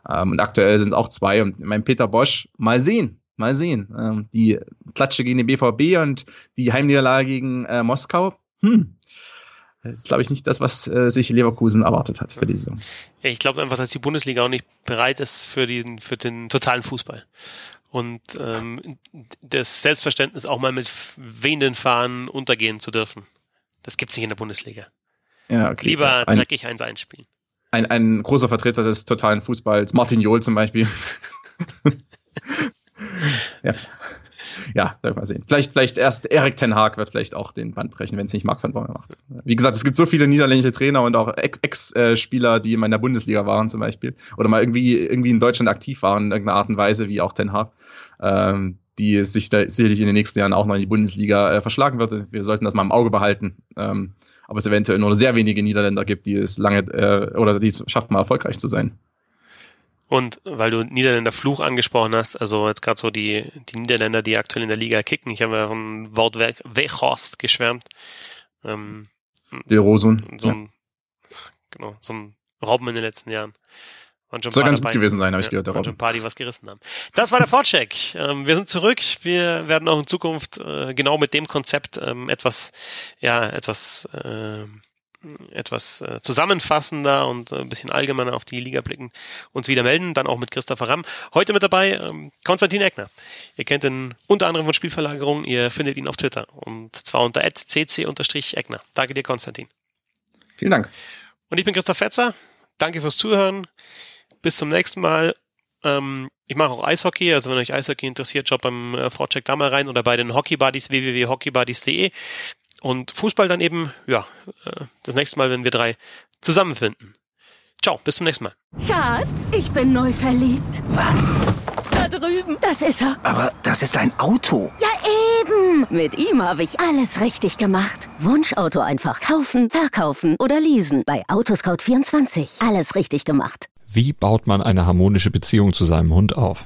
Ähm, und aktuell sind es auch zwei. Und mein Peter Bosch, mal sehen, mal sehen. Ähm, die Klatsche gegen den BVB und die Heimniederlage gegen äh, Moskau, hm, das ist, glaube ich, nicht das, was äh, sich Leverkusen erwartet hat für die Saison. Ich glaube einfach, dass die Bundesliga auch nicht bereit ist für diesen, für den totalen Fußball. Und ähm, das Selbstverständnis auch mal mit wehenden Fahnen untergehen zu dürfen. Das gibt's nicht in der Bundesliga. Ja, okay. Lieber ein, dreckig eins einspielen. ein, ein großer Vertreter des totalen Fußballs, Martin Johl zum Beispiel. ja. Ja, werden wir sehen. Vielleicht, vielleicht erst Erik Ten Haag wird vielleicht auch den Band brechen, wenn es nicht Marc van Bommel macht. Wie gesagt, es gibt so viele niederländische Trainer und auch Ex-Spieler, die in der Bundesliga waren zum Beispiel oder mal irgendwie, irgendwie in Deutschland aktiv waren in irgendeiner Art und Weise, wie auch Ten Haag, ähm, die sich da sicherlich in den nächsten Jahren auch noch in die Bundesliga äh, verschlagen wird. Wir sollten das mal im Auge behalten. Ähm, aber es eventuell nur sehr wenige Niederländer gibt, die es lange äh, oder die es schafft, mal erfolgreich zu sein. Und weil du Niederländer Fluch angesprochen hast, also jetzt gerade so die, die Niederländer, die aktuell in der Liga kicken, ich habe ja von Wout Weghorst geschwärmt. Ähm, Der Rosun. so ja. ein, genau, so ein Robben in den letzten Jahren. Soll ganz gut dabei. gewesen sein, habe ich Ja, gehört. Der waren schon ein paar, die was gerissen haben. Das war der Vorcheck. Ähm, wir sind zurück. Wir werden auch in Zukunft äh, genau mit dem Konzept ähm, etwas, ja, etwas, äh, etwas äh, zusammenfassender und äh, ein bisschen allgemeiner auf die Liga blicken, uns wieder melden, dann auch mit Christopher Ramm. Heute mit dabei ähm, Konstantin Eckner. Ihr kennt ihn unter anderem von Spielverlagerung, ihr findet ihn auf Twitter und zwar unter cc-eckner. Danke dir, Konstantin. Vielen Dank. Und ich bin Christoph Fetzer. Danke fürs Zuhören. Bis zum nächsten Mal. Ähm, ich mache auch Eishockey, also wenn euch Eishockey interessiert, schaut beim äh, Vorcheck da mal rein oder bei den Hockeybuddies www.hockeybuddies.de und Fußball dann eben, ja, äh, das nächste Mal, wenn wir drei zusammenfinden. Ciao, bis zum nächsten Mal. Schatz, ich bin neu verliebt. Was? Da drüben. Das ist er. Aber das ist ein Auto. Ja, eben. Mit ihm habe ich alles richtig gemacht. Wunschauto einfach kaufen, verkaufen oder leasen. Bei Autoscout24. Alles richtig gemacht. Wie baut man eine harmonische Beziehung zu seinem Hund auf?